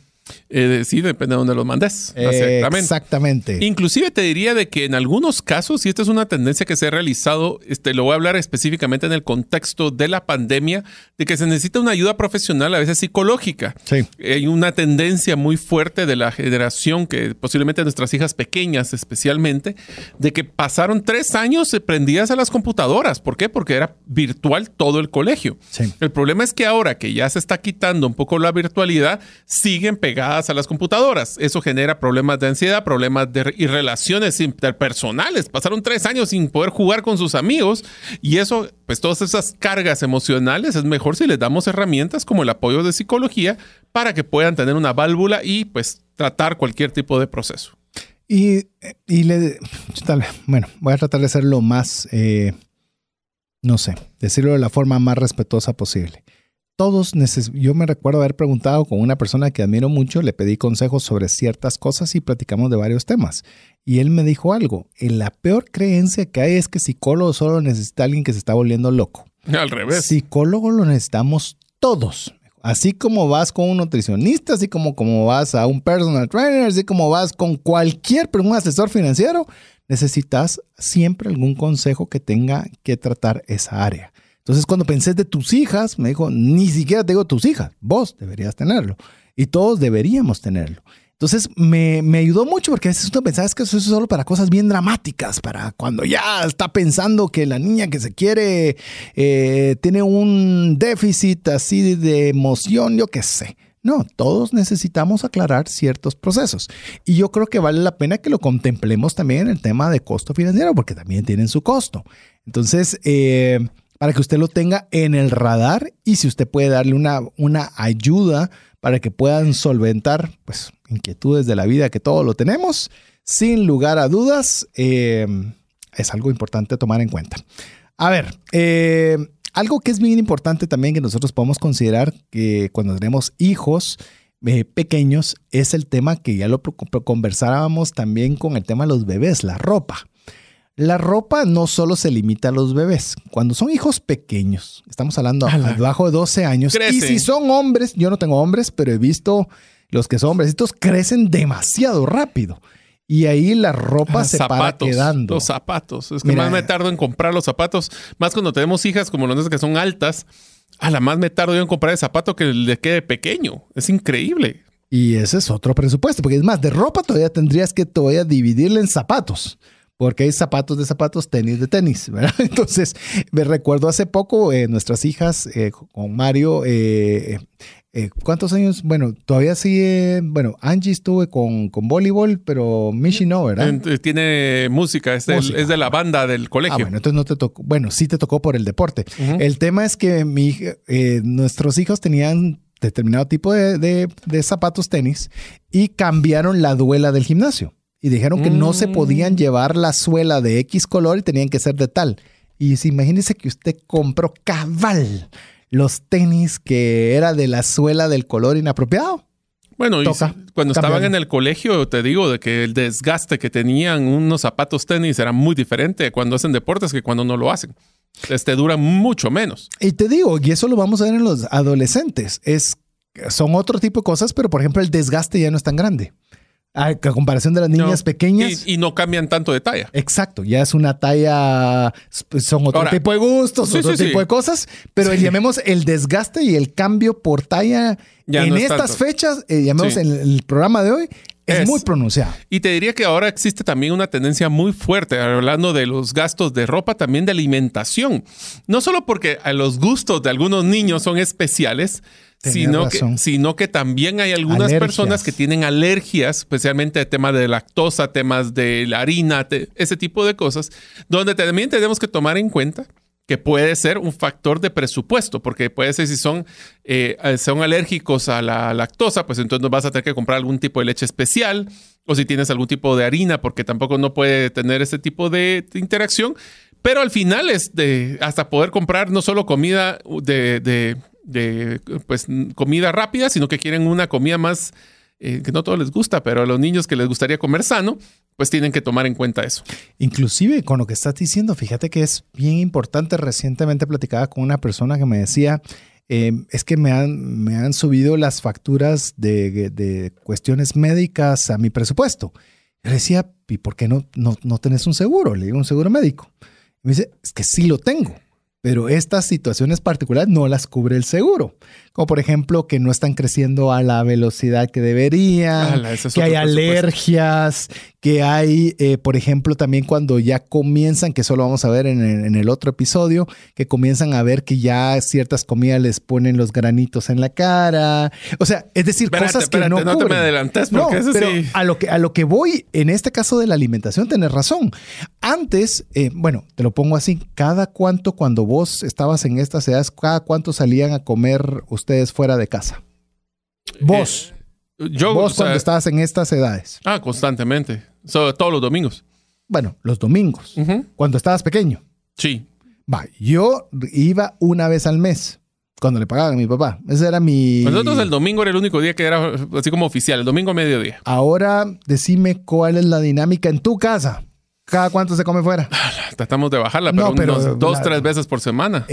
Eh, sí, depende de dónde los mandes. exactamente. Inclusive te diría de que en algunos casos, y esta es una tendencia que se ha realizado, este, lo voy a hablar específicamente en el contexto de la pandemia, de que se necesita una ayuda profesional, a veces psicológica. Sí. Hay una tendencia muy fuerte de la generación, que posiblemente nuestras hijas pequeñas especialmente, de que pasaron tres años prendidas a las computadoras. ¿Por qué? Porque era virtual todo el colegio. Sí. El problema es que ahora que ya se está quitando un poco la virtualidad, siguen pegando a las computadoras. Eso genera problemas de ansiedad, problemas de y relaciones interpersonales. Pasaron tres años sin poder jugar con sus amigos y eso, pues todas esas cargas emocionales es mejor si les damos herramientas como el apoyo de psicología para que puedan tener una válvula y pues tratar cualquier tipo de proceso. Y, y le, bueno, voy a tratar de ser lo más, eh, no sé, decirlo de la forma más respetuosa posible todos yo me recuerdo haber preguntado con una persona que admiro mucho, le pedí consejos sobre ciertas cosas y platicamos de varios temas. Y él me dijo algo, la peor creencia que hay es que psicólogo solo necesita alguien que se está volviendo loco. Al revés. Psicólogo lo necesitamos todos. Así como vas con un nutricionista, así como, como vas a un personal trainer, así como vas con cualquier, un asesor financiero, necesitas siempre algún consejo que tenga que tratar esa área. Entonces, cuando pensé de tus hijas, me dijo, ni siquiera tengo tus hijas, vos deberías tenerlo. Y todos deberíamos tenerlo. Entonces, me, ayudó mucho porque a veces tú pensabas que eso es solo para cosas bien dramáticas, para cuando ya está pensando que la niña que se quiere eh, tiene un déficit así de emoción, yo qué sé. No, todos necesitamos aclarar ciertos procesos. Y yo creo que vale la pena que lo contemplemos también en el tema de costo financiero, porque también tienen su costo. Entonces, eh, para que usted lo tenga en el radar y si usted puede darle una, una ayuda para que puedan solventar pues, inquietudes de la vida que todos lo tenemos, sin lugar a dudas, eh, es algo importante tomar en cuenta. A ver, eh, algo que es bien importante también que nosotros podemos considerar que cuando tenemos hijos eh, pequeños es el tema que ya lo conversábamos también con el tema de los bebés, la ropa. La ropa no solo se limita a los bebés. Cuando son hijos pequeños, estamos hablando abajo de 12 años. Y si son hombres, yo no tengo hombres, pero he visto los que son hombrecitos crecen demasiado rápido. Y ahí la ropa se para quedando. Los zapatos. Es que más me tardo en comprar los zapatos. Más cuando tenemos hijas como los que son altas. A la más me tardo yo en comprar el zapato que le quede pequeño. Es increíble. Y ese es otro presupuesto. Porque es más, de ropa todavía tendrías que todavía dividirle en zapatos porque hay zapatos de zapatos, tenis de tenis, ¿verdad? Entonces, me recuerdo hace poco, eh, nuestras hijas eh, con Mario, eh, ¿cuántos años? Bueno, todavía sigue, bueno, Angie estuve con, con voleibol, pero Michi no, ¿verdad? Tiene música, es, de la banda del colegio. Ah, bueno, entonces no te tocó, bueno, sí te tocó por el deporte. El tema es que mi, nuestros hijos tenían determinado tipo de zapatos tenis y cambiaron la duela del gimnasio y dijeron que no se podían mm. llevar la suela de X color y tenían que ser de tal. Y si imagínese que usted compró cabal los tenis que era de la suela del color inapropiado. Bueno, cuando estaban en el colegio, te digo de que el desgaste que tenían unos zapatos tenis era muy diferente cuando hacen deportes que cuando no lo hacen. Este dura mucho menos. Y te digo, y eso lo vamos a ver en los adolescentes, es son otro tipo de cosas, pero por ejemplo el desgaste ya no es tan grande. A comparación de las niñas pequeñas. Y, no cambian tanto de talla. Exacto, ya es una talla, son otro tipo de gustos, otro tipo de cosas, pero llamemos el desgaste y el cambio por talla en estas fechas, eh, llamemos en el programa de hoy, Es, muy pronunciado. Y te diría que ahora existe también una tendencia muy fuerte, hablando de los gastos de ropa, también de alimentación. No solo porque los gustos de algunos niños son especiales, sino que, sino que, también hay algunas personas que tienen alergias, especialmente el tema de lactosa, temas de la harina, ese tipo de cosas, donde también tenemos que tomar en cuenta que puede ser un factor de presupuesto, porque puede ser si son, eh, son alérgicos a la lactosa, pues entonces vas a tener que comprar algún tipo de leche especial, o si tienes algún tipo de harina, porque tampoco no puede tener ese tipo de, interacción. Pero al final es de hasta poder comprar no solo comida de, de, pues, comida rápida, sino que quieren una comida más eh, que no todos les gusta, pero a los niños que les gustaría comer sano, pues tienen que tomar en cuenta eso. Inclusive con lo que estás diciendo, fíjate que es bien importante. Recientemente platicaba con una persona que me decía, em, es que me han, me han subido las facturas de, de, cuestiones médicas a mi presupuesto. Le decía, ¿y por qué no, no, no tenés un seguro? Le digo, un seguro médico. Me dice, es que sí lo tengo pero estas situaciones particulares no las cubre el seguro. Como por ejemplo que no están creciendo a la velocidad que deberían, que hay alergias, que hay, eh, por ejemplo, también cuando ya comienzan, que eso lo vamos a ver en el, otro episodio, que comienzan a ver que ya ciertas comidas les ponen los granitos en la cara. O sea, es decir, cosas que no, no te me adelantes porque eso pero a lo que a lo que voy en este caso de la alimentación tenés razón. Antes, eh, bueno, te lo pongo así, cada cuánto cuando vos estabas en estas edades, cada cuánto salían a comer ustedes fuera de casa. Vos. Eh, yo, vos cuando estabas en estas edades. Ah, constantemente. todos los domingos. Bueno, los domingos. Cuando estabas pequeño. Sí. Va, yo iba una vez al mes cuando le pagaban a mi papá. Ese era mi. Nosotros el domingo era el único día que era así como oficial, el domingo a mediodía. Ahora decime cuál es la dinámica en tu casa. ¿Cada cuánto se come fuera? Tratamos de bajarla, pero, unos dos, tres veces por semana.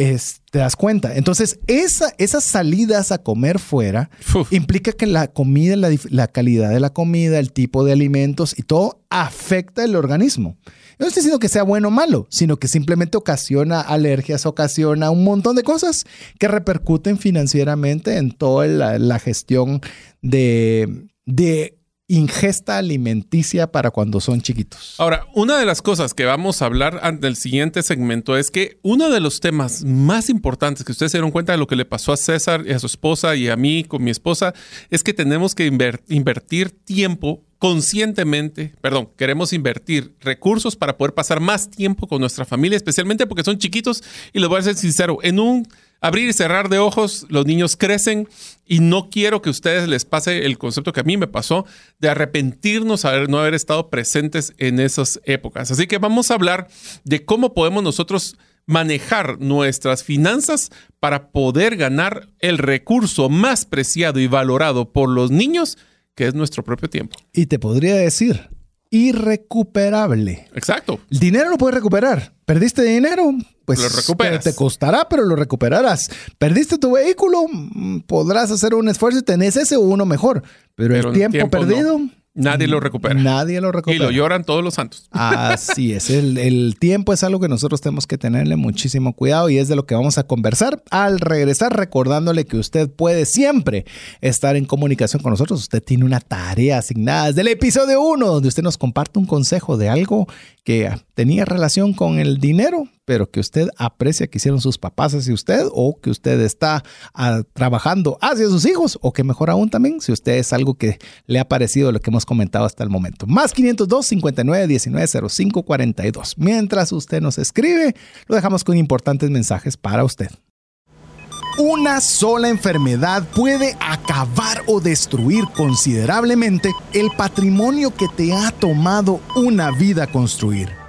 te das cuenta. Entonces, esa, esas salidas a comer fuera implica que la comida, la, la, calidad de la comida, el tipo de alimentos y todo afecta el organismo. No estoy diciendo que sea bueno o malo, sino que simplemente ocasiona alergias, ocasiona un montón de cosas que repercuten financieramente en toda la, la gestión de, de ingesta alimenticia para cuando son chiquitos. Ahora, una de las cosas que vamos a hablar ante el siguiente segmento es que uno de los temas más importantes que ustedes se dieron cuenta de lo que le pasó a César y a su esposa y a mí con mi esposa es que tenemos que invertir tiempo conscientemente, perdón, queremos invertir recursos para poder pasar más tiempo con nuestra familia, especialmente porque son chiquitos y les voy a ser sincero, en un abrir y cerrar de ojos, los niños crecen y no quiero que a ustedes les pase el concepto que a mí me pasó de arrepentirnos de no haber estado presentes en esas épocas. Así que vamos a hablar de cómo podemos nosotros manejar nuestras finanzas para poder ganar el recurso más preciado y valorado por los niños, que es nuestro propio tiempo. Y te podría decir, irrecuperable. Exacto. El dinero lo puedes recuperar. ¿Perdiste dinero? Pues lo recuperas. Te, costará, pero lo recuperarás. ¿Perdiste tu vehículo? Mm, podrás hacer un esfuerzo y tenés ese o uno mejor. Pero, el tiempo, perdido... Nadie lo recupera. Nadie lo recupera. Y lo lloran todos los santos. Así es. El, tiempo es algo que nosotros tenemos que tenerle muchísimo cuidado y es de lo que vamos a conversar al regresar, recordándole que usted puede siempre estar en comunicación con nosotros. Usted tiene una tarea asignada desde el episodio 1, donde usted nos comparte un consejo de algo que tenía relación con el dinero, pero que usted aprecia que hicieron sus papás hacia usted o que usted está ah, trabajando hacia sus hijos o que mejor aún también si usted es algo que le ha parecido lo que hemos comentado hasta el momento. Más 502 59 19 05 42. Mientras usted nos escribe, lo dejamos con importantes mensajes para usted. Una sola enfermedad puede acabar o destruir considerablemente el patrimonio que te ha tomado una vida construir.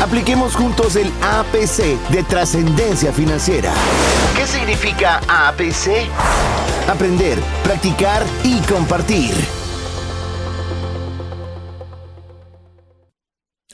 Apliquemos juntos el APC de trascendencia financiera. ¿Qué significa APC? Aprender, practicar y compartir.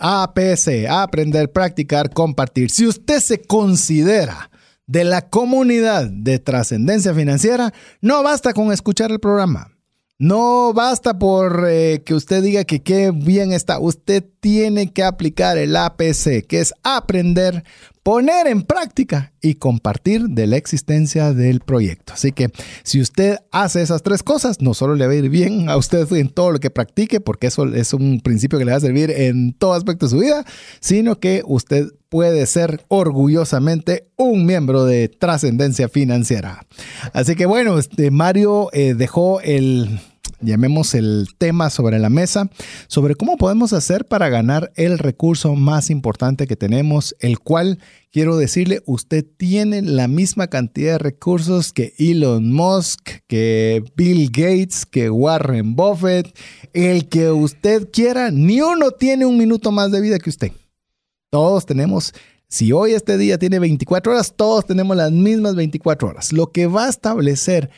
APC, aprender, practicar, compartir. Si usted se considera de la comunidad de trascendencia financiera, no basta con escuchar el programa. No basta por eh, que usted diga que qué bien está. Usted tiene que aplicar el APC, que es aprender, poner en práctica y compartir de la existencia del proyecto. Así que si usted hace esas tres cosas, no solo le va a ir bien a usted en todo lo que practique, porque eso es un principio que le va a servir en todo aspecto de su vida, sino que usted puede ser orgullosamente un miembro de trascendencia financiera. Así que bueno, este, Mario eh, dejó el llamemos el tema sobre la mesa, sobre cómo podemos hacer para ganar el recurso más importante que tenemos, el cual, quiero decirle, usted tiene la misma cantidad de recursos que Elon Musk, que Bill Gates, que Warren Buffett, el que usted quiera, ni uno tiene un minuto más de vida que usted. Todos tenemos si hoy este día tiene 24 horas, todos tenemos las mismas 24 horas. Lo que va a establecer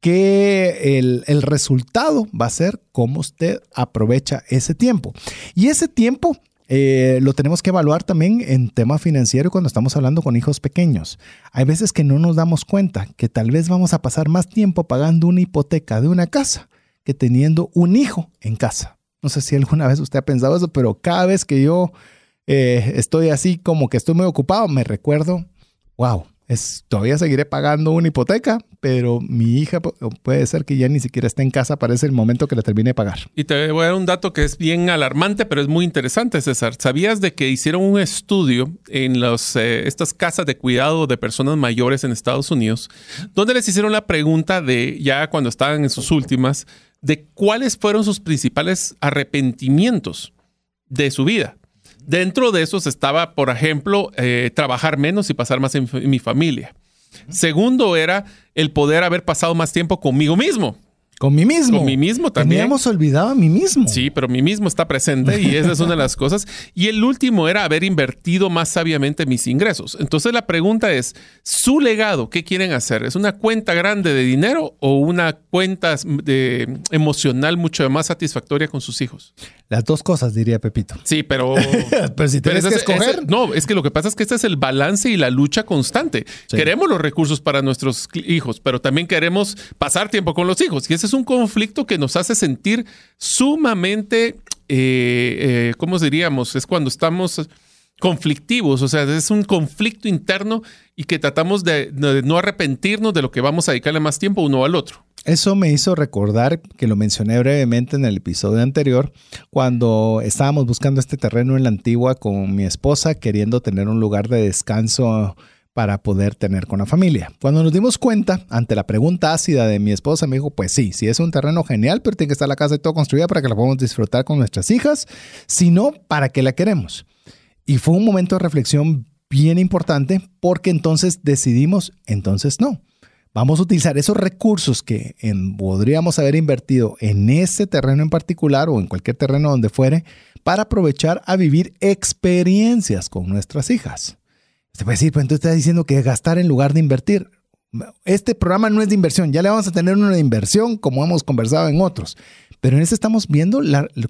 que el, resultado va a ser cómo usted aprovecha ese tiempo. Y ese tiempo eh, lo tenemos que evaluar también en tema financiero cuando estamos hablando con hijos pequeños. Hay veces que no nos damos cuenta que tal vez vamos a pasar más tiempo pagando una hipoteca de una casa que teniendo un hijo en casa. No sé si alguna vez usted ha pensado eso, pero cada vez que yo eh, estoy así como que estoy muy ocupado, me recuerdo, wow, todavía seguiré pagando una hipoteca, pero mi hija puede ser que ya ni siquiera esté en casa para ese momento que la termine de pagar. Y te voy a dar un dato que es bien alarmante, pero es muy interesante, César. ¿Sabías de que hicieron un estudio en los, eh, estas casas de cuidado de personas mayores en Estados Unidos, donde les hicieron la pregunta de, ya cuando estaban en sus últimas, de cuáles fueron sus principales arrepentimientos de su vida? Dentro de esos estaba, por ejemplo, eh, trabajar menos y pasar más en, mi familia. Segundo era el poder haber pasado más tiempo conmigo mismo. Con mí mismo. Con mí mismo también. Teníamos olvidado a mí mismo. Sí, pero mí mismo está presente y esa es una de las cosas. Y el último era haber invertido más sabiamente mis ingresos. Entonces la pregunta es, ¿su legado qué quieren hacer? ¿Es una cuenta grande de dinero o una cuenta de, emocional mucho más satisfactoria con sus hijos? Las dos cosas, diría Pepito. Sí, pero... pero si tienes que escoger... no, es que lo que pasa es que este es el balance y la lucha constante. Queremos los recursos para nuestros hijos, pero también queremos pasar tiempo con los hijos. Y ese es un conflicto que nos hace sentir sumamente, eh, eh, ¿cómo diríamos? Es cuando estamos conflictivos, o sea, es un conflicto interno y que tratamos de, no arrepentirnos de lo que vamos a dedicarle más tiempo uno al otro. Eso me hizo recordar que lo mencioné brevemente en el episodio anterior, cuando estábamos buscando este terreno en la antigua con mi esposa, queriendo tener un lugar de descanso para poder tener con la familia. Cuando nos dimos cuenta, ante la pregunta ácida de mi esposa, me dijo, pues sí, sí es un terreno genial, pero tiene que estar la casa y todo construida para que la podamos disfrutar con nuestras hijas, si no, ¿para qué la queremos? Y fue un momento de reflexión bien importante porque entonces decidimos, entonces no. Vamos a utilizar esos recursos que podríamos haber invertido en ese terreno en particular o en cualquier terreno donde fuere para aprovechar a vivir experiencias con nuestras hijas. Se puede decir, pues entonces está diciendo que gastar en lugar de invertir. Este programa no es de inversión, ya le vamos a tener una inversión como hemos conversado en otros. Pero en este estamos viendo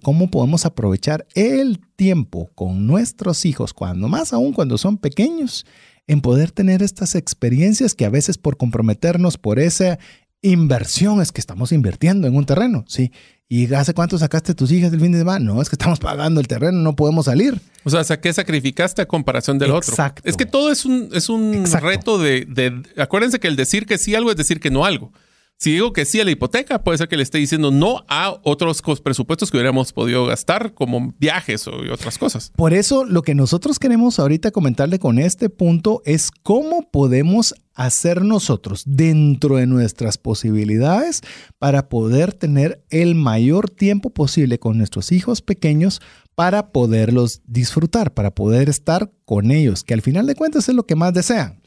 cómo podemos aprovechar el tiempo con nuestros hijos, cuando más aún cuando son pequeños, en poder tener estas experiencias que a veces por comprometernos por esa inversión es que estamos invirtiendo en un terreno, ¿sí? ¿Y hace cuánto sacaste tus hijas del fin de semana? No, es que estamos pagando el terreno, no podemos salir. O sea, ¿qué sacrificaste a comparación del otro? Exacto. Es que todo es un, es un reto de, de, Acuérdense que el decir que sí algo es decir que no algo. Si digo que sí a la hipoteca, puede ser que le esté diciendo no a otros presupuestos que hubiéramos podido gastar, como viajes o otras cosas. Por eso, lo que nosotros queremos ahorita comentarle con este punto es cómo podemos hacer nosotros dentro de nuestras posibilidades para poder tener el mayor tiempo posible con nuestros hijos pequeños para poderlos disfrutar, para poder estar con ellos, que al final de cuentas es lo que más desean.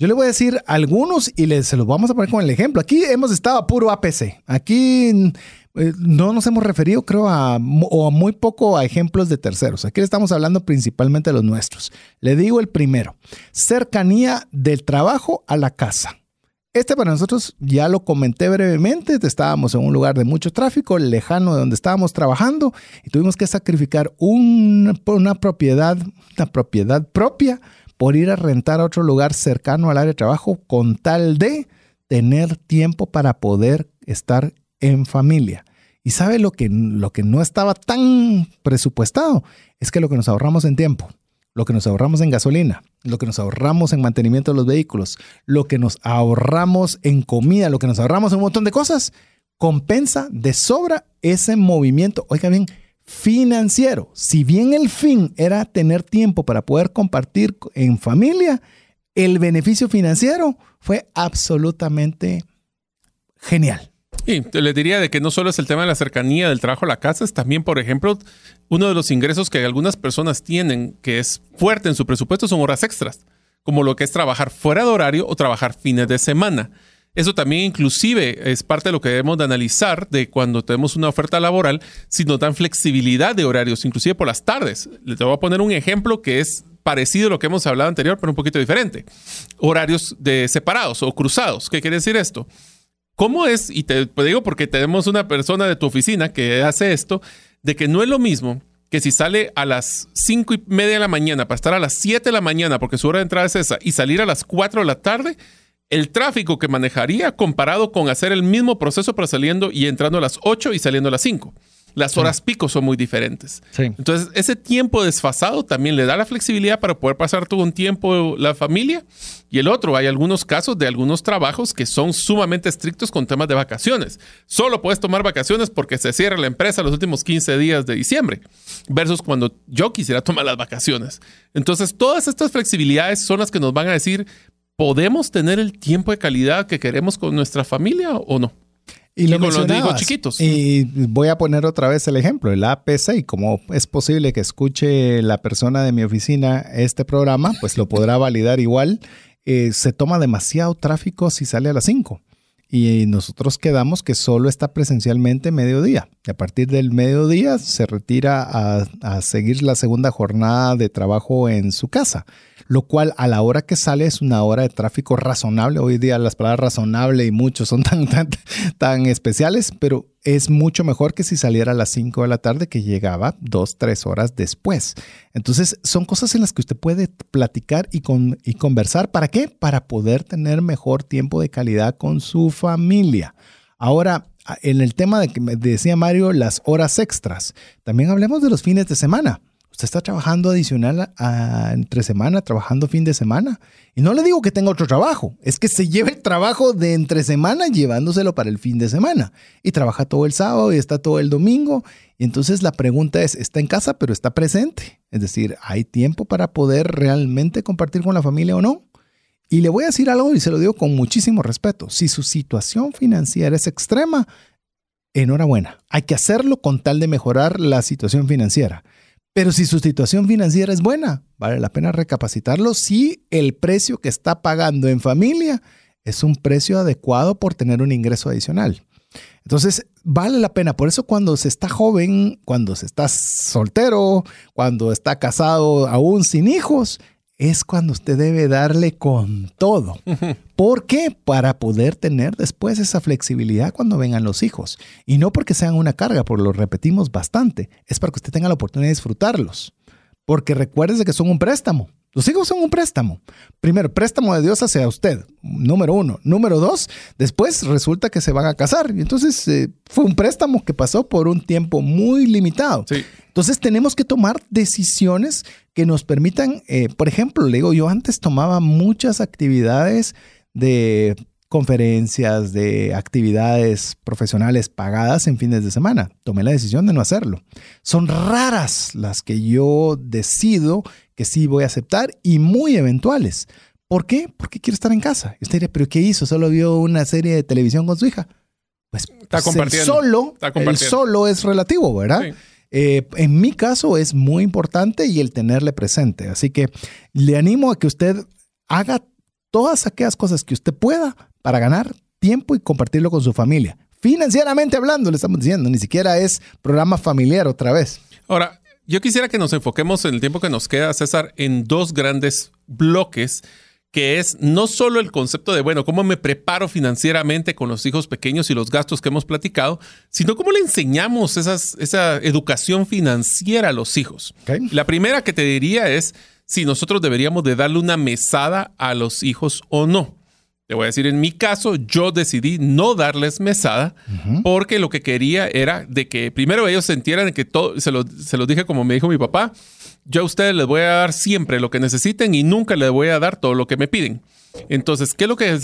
Yo le voy a decir algunos y les, se los vamos a poner con el ejemplo. Aquí hemos estado a puro APC. Aquí eh, no nos hemos referido, creo, a, o muy poco a ejemplos de terceros. Aquí estamos hablando principalmente de los nuestros. Le digo el primero, cercanía del trabajo a la casa. Este para nosotros ya lo comenté brevemente, estábamos en un lugar de mucho tráfico, lejano de donde estábamos trabajando y tuvimos que sacrificar una propiedad, una propiedad propia por ir a rentar a otro lugar cercano al área de trabajo con tal de tener tiempo para poder estar en familia. Y sabe lo que, lo que no estaba tan presupuestado, es que lo que nos ahorramos en tiempo, lo que nos ahorramos en gasolina, lo que nos ahorramos en mantenimiento de los vehículos, lo que nos ahorramos en comida, lo que nos ahorramos en un montón de cosas, compensa de sobra ese movimiento. Oiga bien, financiero. Si bien el fin era tener tiempo para poder compartir en familia, el beneficio financiero fue absolutamente genial. Y le diría de que no solo es el tema de la cercanía del trabajo a la casa, es también, por ejemplo, uno de los ingresos que algunas personas tienen que es fuerte en su presupuesto son horas extras, como lo que es trabajar fuera de horario o trabajar fines de semana. Eso también inclusive es parte de lo que debemos de analizar de cuando tenemos una oferta laboral, si nos dan flexibilidad de horarios, inclusive por las tardes. Les voy a poner un ejemplo que es parecido a lo que hemos hablado anterior, pero un poquito diferente. Horarios de separados o cruzados. ¿Qué quiere decir esto? ¿Cómo es? Y te, digo porque tenemos una persona de tu oficina que hace esto, de que no es lo mismo que si sale a las cinco y media de la mañana para estar a las 7 de la mañana, porque su hora de entrada es esa, y salir a las 4 de la tarde, el tráfico que manejaría comparado con hacer el mismo proceso para saliendo y entrando a las 8 y saliendo a las 5. Las horas pico son muy diferentes. Entonces, ese tiempo desfasado también le da la flexibilidad para poder pasar todo un tiempo la familia. Y el otro, hay algunos casos de algunos trabajos que son sumamente estrictos con temas de vacaciones. Solo puedes tomar vacaciones porque se cierra la empresa los últimos 15 días de diciembre, versus cuando yo quisiera tomar las vacaciones. Entonces, todas estas flexibilidades son las que nos van a decir, ¿podemos tener el tiempo de calidad que queremos con nuestra familia o no? Y, lo con los hijos chiquitos. Y voy a poner otra vez el ejemplo, el APC, y como es posible que escuche la persona de mi oficina este programa, pues lo podrá validar igual. Eh, se toma demasiado tráfico si sale a las 5 y nosotros quedamos que solo está presencialmente mediodía. a partir del mediodía se retira a, a, seguir la segunda jornada de trabajo en su casa, lo cual a la hora que sale es una hora de tráfico razonable. Hoy día las palabras razonable y mucho son tan, tan, tan especiales, pero es mucho mejor que si saliera a las 5 de la tarde que llegaba dos, tres horas después. Entonces, son cosas en las que usted puede platicar y, con, y conversar. ¿Para qué? Para poder tener mejor tiempo de calidad con su familia. Ahora, en el tema de que decía Mario, las horas extras, también hablemos de los fines de semana. Usted está trabajando adicional entre semana, trabajando fin de semana. Y no le digo que tenga otro trabajo, es que se lleve el trabajo de entre semana llevándoselo para el fin de semana. Y trabaja todo el sábado y está todo el domingo. Y entonces la pregunta es, ¿está en casa pero está presente? Es decir, ¿hay tiempo para poder realmente compartir con la familia o no? Y le voy a decir algo y se lo digo con muchísimo respeto. Si su situación financiera es extrema, enhorabuena. Hay que hacerlo con tal de mejorar la situación financiera. Pero si su situación financiera es buena, vale la pena recapacitarlo si el precio que está pagando en familia es un precio adecuado por tener un ingreso adicional. Entonces, vale la pena. Por eso cuando se está joven, cuando se está soltero, cuando está casado aún sin hijos, es cuando usted debe darle con todo. ¿Por qué? Para poder tener después esa flexibilidad cuando vengan los hijos. Y no porque sean una carga, porque lo repetimos bastante, es para que usted tenga la oportunidad de disfrutarlos. Porque recuérdese que son un préstamo. Los hijos son un préstamo. Primero, préstamo de Dios hacia usted, número uno. Número dos, después resulta que se van a casar. Y entonces eh, fue un préstamo que pasó por un tiempo muy limitado. Entonces tenemos que tomar decisiones que nos permitan, eh, por ejemplo, le digo, yo antes tomaba muchas actividades de conferencias, de actividades profesionales pagadas en fines de semana. Tomé la decisión de no hacerlo. Son raras las que yo decido que sí voy a aceptar y muy eventuales. ¿Por qué? Porque quiero estar en casa. Y usted diría, ¿pero qué hizo? ¿Solo vio una serie de televisión con su hija? Pues está el solo, el solo es relativo, ¿verdad? Eh, en mi caso es muy importante y el tenerle presente. Así que le animo a que usted haga todas aquellas cosas que usted pueda para ganar tiempo y compartirlo con su familia. Financieramente hablando, le estamos diciendo, ni siquiera es programa familiar otra vez. Ahora, yo quisiera que nos enfoquemos en el tiempo que nos queda, César, en dos grandes bloques que es no solo el concepto de, bueno, cómo me preparo financieramente con los hijos pequeños y los gastos que hemos platicado, sino cómo le enseñamos esa educación financiera a los hijos. La primera que te diría es si nosotros deberíamos de darle una mesada a los hijos o no. Te voy a decir, en mi caso, yo decidí no darles mesada porque lo que quería era de que primero ellos sintieran que todo, se lo, se los dije como me dijo mi papá, yo a ustedes les voy a dar siempre lo que necesiten y nunca les voy a dar todo lo que me piden. Entonces, ¿qué es lo que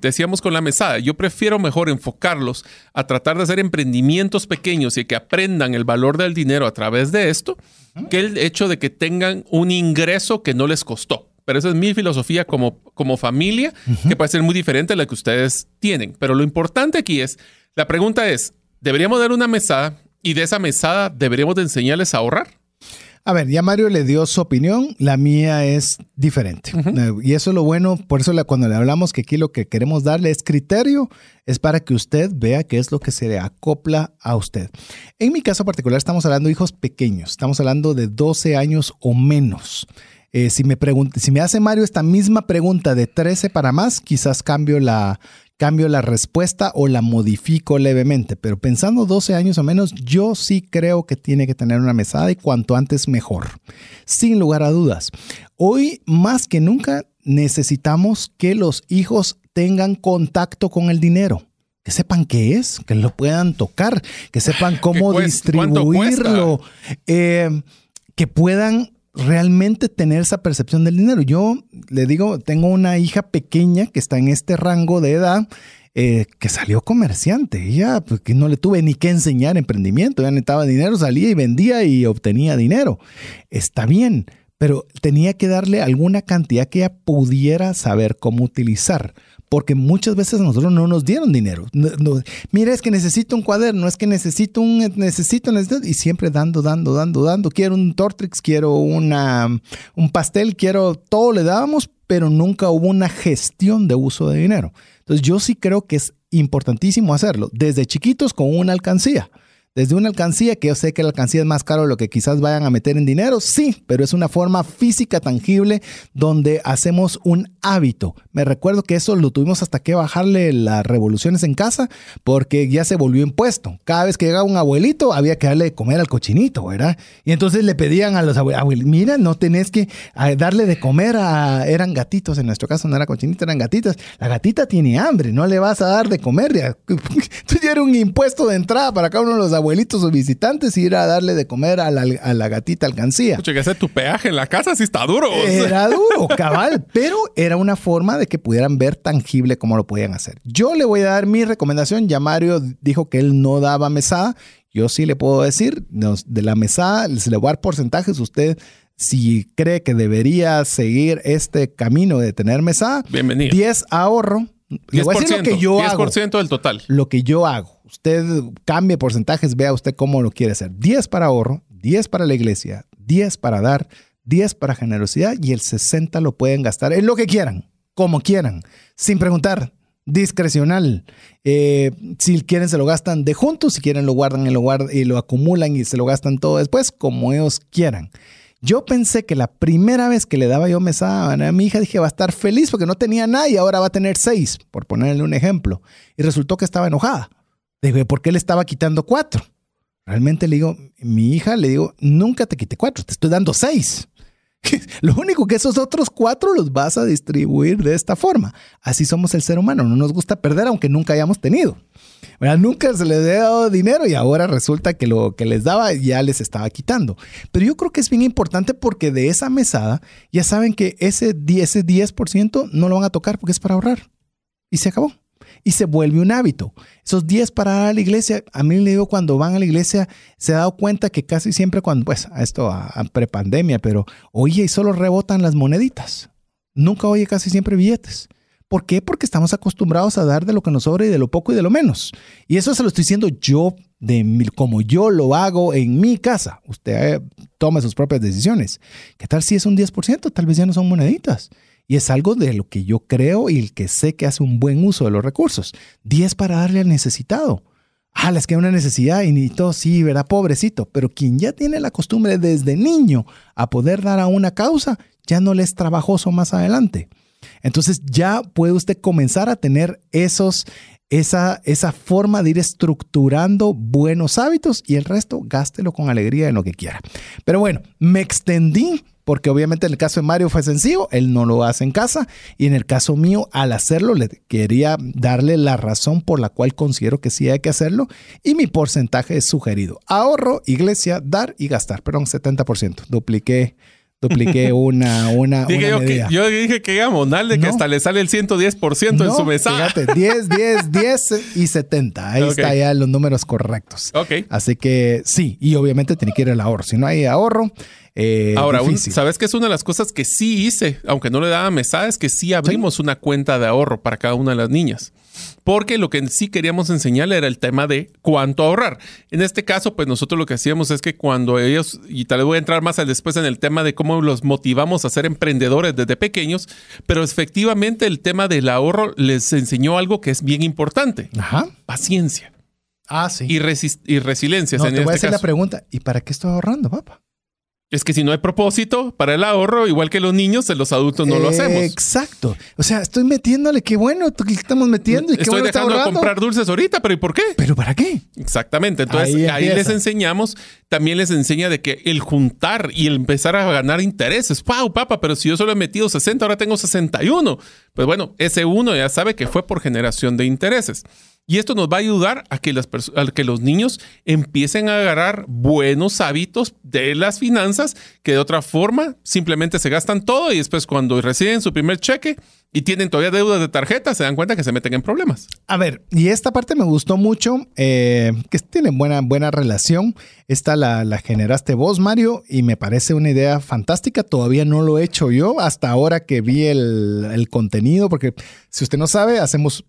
decíamos con la mesada? Yo prefiero mejor enfocarlos a tratar de hacer emprendimientos pequeños y que aprendan el valor del dinero a través de esto, que el hecho de que tengan un ingreso que no les costó pero esa es mi filosofía como, como familia, que puede ser muy diferente a la que ustedes tienen. Pero lo importante aquí es, la pregunta es, ¿deberíamos dar una mesada y de esa mesada deberíamos de enseñarles a ahorrar? A ver, ya Mario le dio su opinión, la mía es diferente. Eh, y eso es lo bueno, por eso cuando le hablamos que aquí lo que queremos darle es criterio, es para que usted vea qué es lo que se le acopla a usted. En mi caso particular estamos hablando de hijos pequeños, estamos hablando de 12 años o menos. Eh, si, me si me hace Mario esta misma pregunta de 13 para más, quizás cambio la, cambio la respuesta o la modifico levemente. Pero pensando 12 años o menos, yo sí creo que tiene que tener una mesada y cuanto antes mejor. Sin lugar a dudas. Hoy más que nunca necesitamos que los hijos tengan contacto con el dinero que sepan qué es, que lo puedan tocar, que sepan cómo distribuirlo, eh, que puedan realmente tener esa percepción del dinero. Yo le digo, tengo una hija pequeña que está en este rango de edad. Eh, que salió comerciante. Ella, pues, no le tuve ni que enseñar emprendimiento. Ya necesitaba dinero, salía y vendía y obtenía dinero. Está bien, pero tenía que darle alguna cantidad que ella pudiera saber cómo utilizar porque muchas veces a nosotros no nos dieron dinero. mira, es que necesito un cuaderno, es que necesito un, necesito, necesito, y siempre dando, dando, dando, dando. Quiero un Tortrix, quiero una, un pastel, quiero, todo le dábamos, pero nunca hubo una gestión de uso de dinero. Entonces yo sí creo que es importantísimo hacerlo, desde chiquitos con una alcancía. Desde una alcancía, que yo sé que la alcancía es más caro de lo que quizás vayan a meter en dinero, sí, pero es una forma física tangible donde hacemos un hábito. Me recuerdo que eso lo tuvimos hasta que bajarle las revoluciones en casa porque ya se volvió impuesto. Cada vez que llegaba un abuelito había que darle de comer al cochinito, ¿verdad? Y entonces le pedían a los abuelos, mira, no tenés que darle de comer a... Eran gatitos, en nuestro caso no era cochinito, eran gatitas. La gatita tiene hambre, no le vas a dar de comer. Entonces ya era un impuesto de entrada para cada uno de los abuelitos o visitantes y ir a darle de comer a la, gatita alcancía. Escucha, que hacer tu peaje en la casa sí está duro. Era duro, cabal, pero era una forma de que pudieran ver tangible cómo lo podían hacer. Yo le voy a dar mi recomendación. Ya Mario dijo que él no daba mesada. Yo sí le puedo decir, de la mesada, se le voy a dar porcentajes. Usted si cree que debería seguir este camino de tener mesada, bienvenido. 10 ahorro. 10%, le voy a decir lo que yo 10% del total. Lo que yo hago usted cambie porcentajes, vea usted cómo lo quiere hacer. 10 para ahorro, 10 para la iglesia, 10 para dar, 10 para generosidad y el 60 lo pueden gastar en lo que quieran, como quieran, sin preguntar, discrecional. Eh, si quieren se lo gastan de juntos, si quieren lo guardan y lo, guardan, y lo acumulan y se lo gastan todo después, como ellos quieran. Yo pensé que la primera vez que le daba yo mesada a mi hija, dije, va a estar feliz porque no tenía nada ahora va a tener seis, por ponerle un ejemplo. Y resultó que estaba enojada. Dije, ¿por qué le estaba quitando cuatro? Realmente le digo, mi hija, le digo, nunca te quité cuatro, te estoy dando seis. Lo único que esos otros cuatro los vas a distribuir de esta forma. Así somos el ser humano, no nos gusta perder aunque nunca hayamos tenido. Nunca se les ha dado dinero y ahora resulta que lo que les daba ya les estaba quitando. Pero yo creo que es bien importante porque de esa mesada ya saben que ese 10%, ese 10 no lo van a tocar porque es para ahorrar. Y se acabó. Y se vuelve un hábito. Esos 10 para a la iglesia, a mí le digo cuando van a la iglesia, se ha dado cuenta que casi siempre cuando, pues, esto a, a prepandemia, pero oye, y solo rebotan las moneditas. Nunca oye casi siempre billetes. ¿Por qué? Porque estamos acostumbrados a dar de lo que nos sobra y de lo poco y de lo menos. Y eso se lo estoy diciendo yo, de como yo lo hago en mi casa. Usted eh, tome sus propias decisiones. ¿Qué tal si es un 10%? Tal vez ya no son moneditas. Y es algo de lo que yo creo y el que sé que hace un buen uso de los recursos. 10 para darle al necesitado. Ah, les queda una necesidad y ni todo, sí, verá, pobrecito. Pero quien ya tiene la costumbre desde niño a poder dar a una causa, ya no le es trabajoso más adelante. Entonces ya puede usted comenzar a tener esos, esa, esa forma de ir estructurando buenos hábitos y el resto gástelo con alegría en lo que quiera. Pero bueno, me extendí porque obviamente en el caso de Mario fue sencillo, él no lo hace en casa y en el caso mío al hacerlo le quería darle la razón por la cual considero que sí hay que hacerlo y mi porcentaje es sugerido. Ahorro, iglesia, dar y gastar, perdón, 70%. Dupliqué dupliqué una, una, yo, yo, dije que digamos, de que hasta le sale el 110% en su mensaje. Fíjate, 10, 10, 10 y 70. Ahí está ya los números correctos. Ok. Así que sí, y obviamente tiene que ir el ahorro. Si no hay ahorro, eh, Ahora, ¿sabes qué es una de las cosas que sí hice? Aunque no le daba mesada, es que sí abrimos una cuenta de ahorro para cada una de las niñas porque lo que sí queríamos enseñarle era el tema de cuánto ahorrar. En este caso, pues nosotros lo que hacíamos es que cuando ellos, y tal vez voy a entrar más después en el tema de cómo los motivamos a ser emprendedores desde pequeños, pero efectivamente el tema del ahorro les enseñó algo que es bien importante. Ajá. Paciencia. Ah, sí. Y, y resiliencia. No, te voy a este hacer la pregunta, ¿y para qué estoy ahorrando, papá? Es que si no hay propósito para el ahorro, igual que los niños, los adultos no lo hacemos. Exacto. O sea, estoy metiéndole, qué bueno, que estamos metiendo y qué Estoy bueno dejando de comprar dulces ahorita, pero ¿y por qué? ¿Pero para qué? Exactamente. Entonces, ahí, les enseñamos, también les enseña de que el juntar y el empezar a ganar intereses. ¡Wow, papá! Pero si yo solo he metido 60, ahora tengo 61. Pues bueno, ese uno ya sabe que fue por generación de intereses. Y esto nos va a ayudar a que, los niños empiecen a agarrar buenos hábitos de las finanzas que de otra forma simplemente se gastan todo y después cuando reciben su primer cheque y tienen todavía deudas de tarjeta se dan cuenta que se meten en problemas. A ver, y esta parte me gustó mucho, eh, que tienen buena, buena relación. Esta la, generaste vos, Mario, y me parece una idea fantástica. Todavía no lo he hecho yo hasta ahora que vi el contenido, porque si usted no sabe, hacemos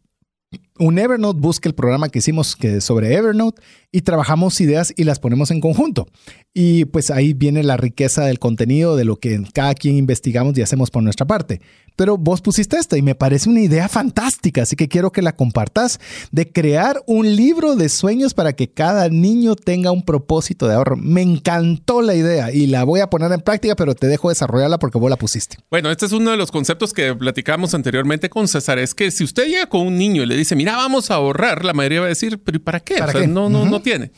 un Evernote, busca el programa que hicimos que sobre Evernote y trabajamos ideas y las ponemos en conjunto. Y pues ahí viene la riqueza del contenido, de lo que cada quien investigamos y hacemos por nuestra parte. Pero vos pusiste esta y me parece una idea fantástica, así que quiero que la compartas, de crear un libro de sueños para que cada niño tenga un propósito de ahorro. Me encantó la idea y la voy a poner en práctica, pero te dejo desarrollarla porque vos la pusiste. Bueno, este es uno de los conceptos que platicamos anteriormente con César, es que si usted llega con un niño y le dice, mira, vamos a ahorrar, la mayoría va a decir, pero ¿y para qué? No, no, no tiene.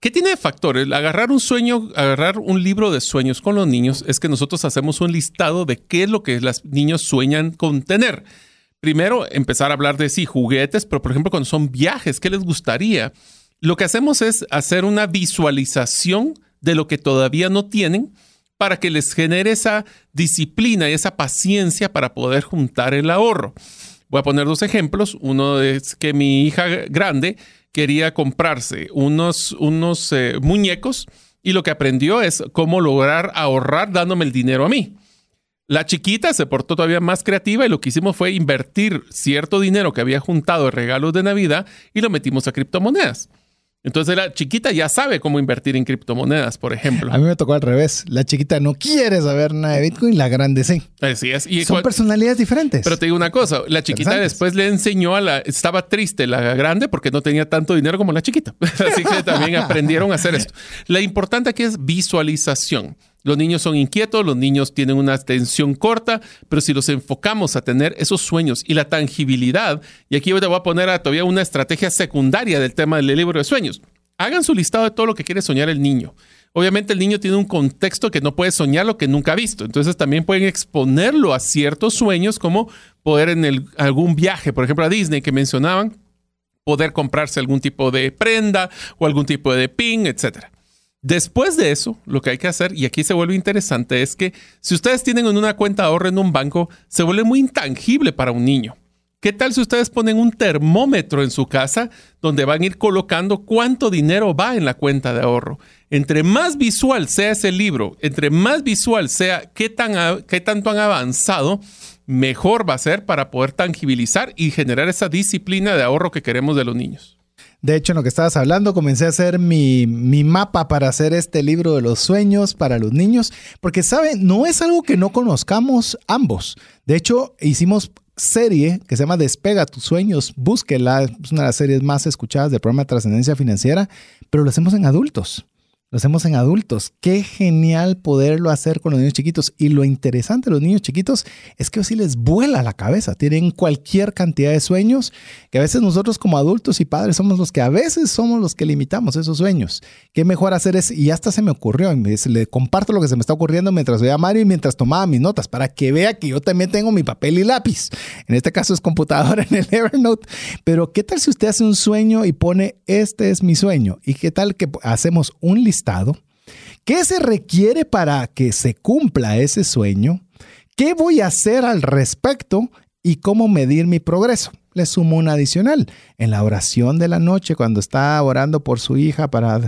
¿Qué tiene de factores? Agarrar un sueño, agarrar un libro de sueños con los niños es que nosotros hacemos un listado de qué es lo que los niños sueñan con tener. Primero, empezar a hablar de sí, juguetes, pero por ejemplo, cuando son viajes, ¿qué les gustaría? Lo que hacemos es hacer una visualización de lo que todavía no tienen para que les genere esa disciplina y esa paciencia para poder juntar el ahorro. Voy a poner dos ejemplos. Uno es que mi hija grande quería comprarse unos, unos eh, muñecos y lo que aprendió es cómo lograr ahorrar dándome el dinero a mí. La chiquita se portó todavía más creativa y lo que hicimos fue invertir cierto dinero que había juntado de regalos de Navidad y lo metimos a criptomonedas. Entonces la chiquita ya sabe cómo invertir en criptomonedas, por ejemplo. A mí me tocó al revés. La chiquita no quiere saber nada de Bitcoin, la grande sí. Así es. Y Son personalidades diferentes. Pero te digo una cosa, la chiquita después le enseñó a la... Estaba triste la grande porque no tenía tanto dinero como la chiquita. Así que también aprendieron a hacer esto. La importante aquí es visualización. Los niños son inquietos, los niños tienen una atención corta, pero si los enfocamos a tener esos sueños y la tangibilidad, y aquí te voy a poner todavía una estrategia secundaria del tema del libro de sueños. Hagan su listado de todo lo que quiere soñar el niño. Obviamente el niño tiene un contexto que no puede soñar lo que nunca ha visto. Entonces también pueden exponerlo a ciertos sueños como poder en algún viaje, por ejemplo a Disney que mencionaban, poder comprarse algún tipo de prenda o algún tipo de pin, etcétera. Después de eso, lo que hay que hacer, y aquí se vuelve interesante, es que si ustedes tienen una cuenta de ahorro en un banco, se vuelve muy intangible para un niño. ¿Qué tal si ustedes ponen un termómetro en su casa donde van a ir colocando cuánto dinero va en la cuenta de ahorro? Entre más visual sea ese libro, entre más visual sea qué, tan, qué tanto han avanzado, mejor va a ser para poder tangibilizar y generar esa disciplina de ahorro que queremos de los niños. De hecho, en lo que estabas hablando, comencé a hacer mi, mi, mapa para hacer este libro de los sueños para los niños, porque, ¿saben? No es algo que no conozcamos ambos. De hecho, hicimos serie que se llama Despega tus sueños, búsquela, es una de las series más escuchadas del programa de trascendencia financiera, pero lo hacemos en adultos lo hacemos en adultos. Qué genial poderlo hacer con los niños chiquitos. Y lo interesante de los niños chiquitos es que así les vuela la cabeza. Tienen cualquier cantidad de sueños que a veces nosotros como adultos y padres somos los que a veces somos los que limitamos esos sueños. Qué mejor hacer es, y hasta se me ocurrió, le comparto lo que se me está ocurriendo mientras veía a Mario y mientras tomaba mis notas para que vea que yo también tengo mi papel y lápiz. En este caso es computadora en el Evernote. Pero ¿qué tal si usted hace un sueño y pone, este es mi sueño? ¿Y qué tal que hacemos un listado? Estado? ¿Qué se requiere para que se cumpla ese sueño? ¿Qué voy a hacer al respecto? ¿Y cómo medir mi progreso? Le sumo un adicional. En la oración de la noche, cuando está orando por su hija para,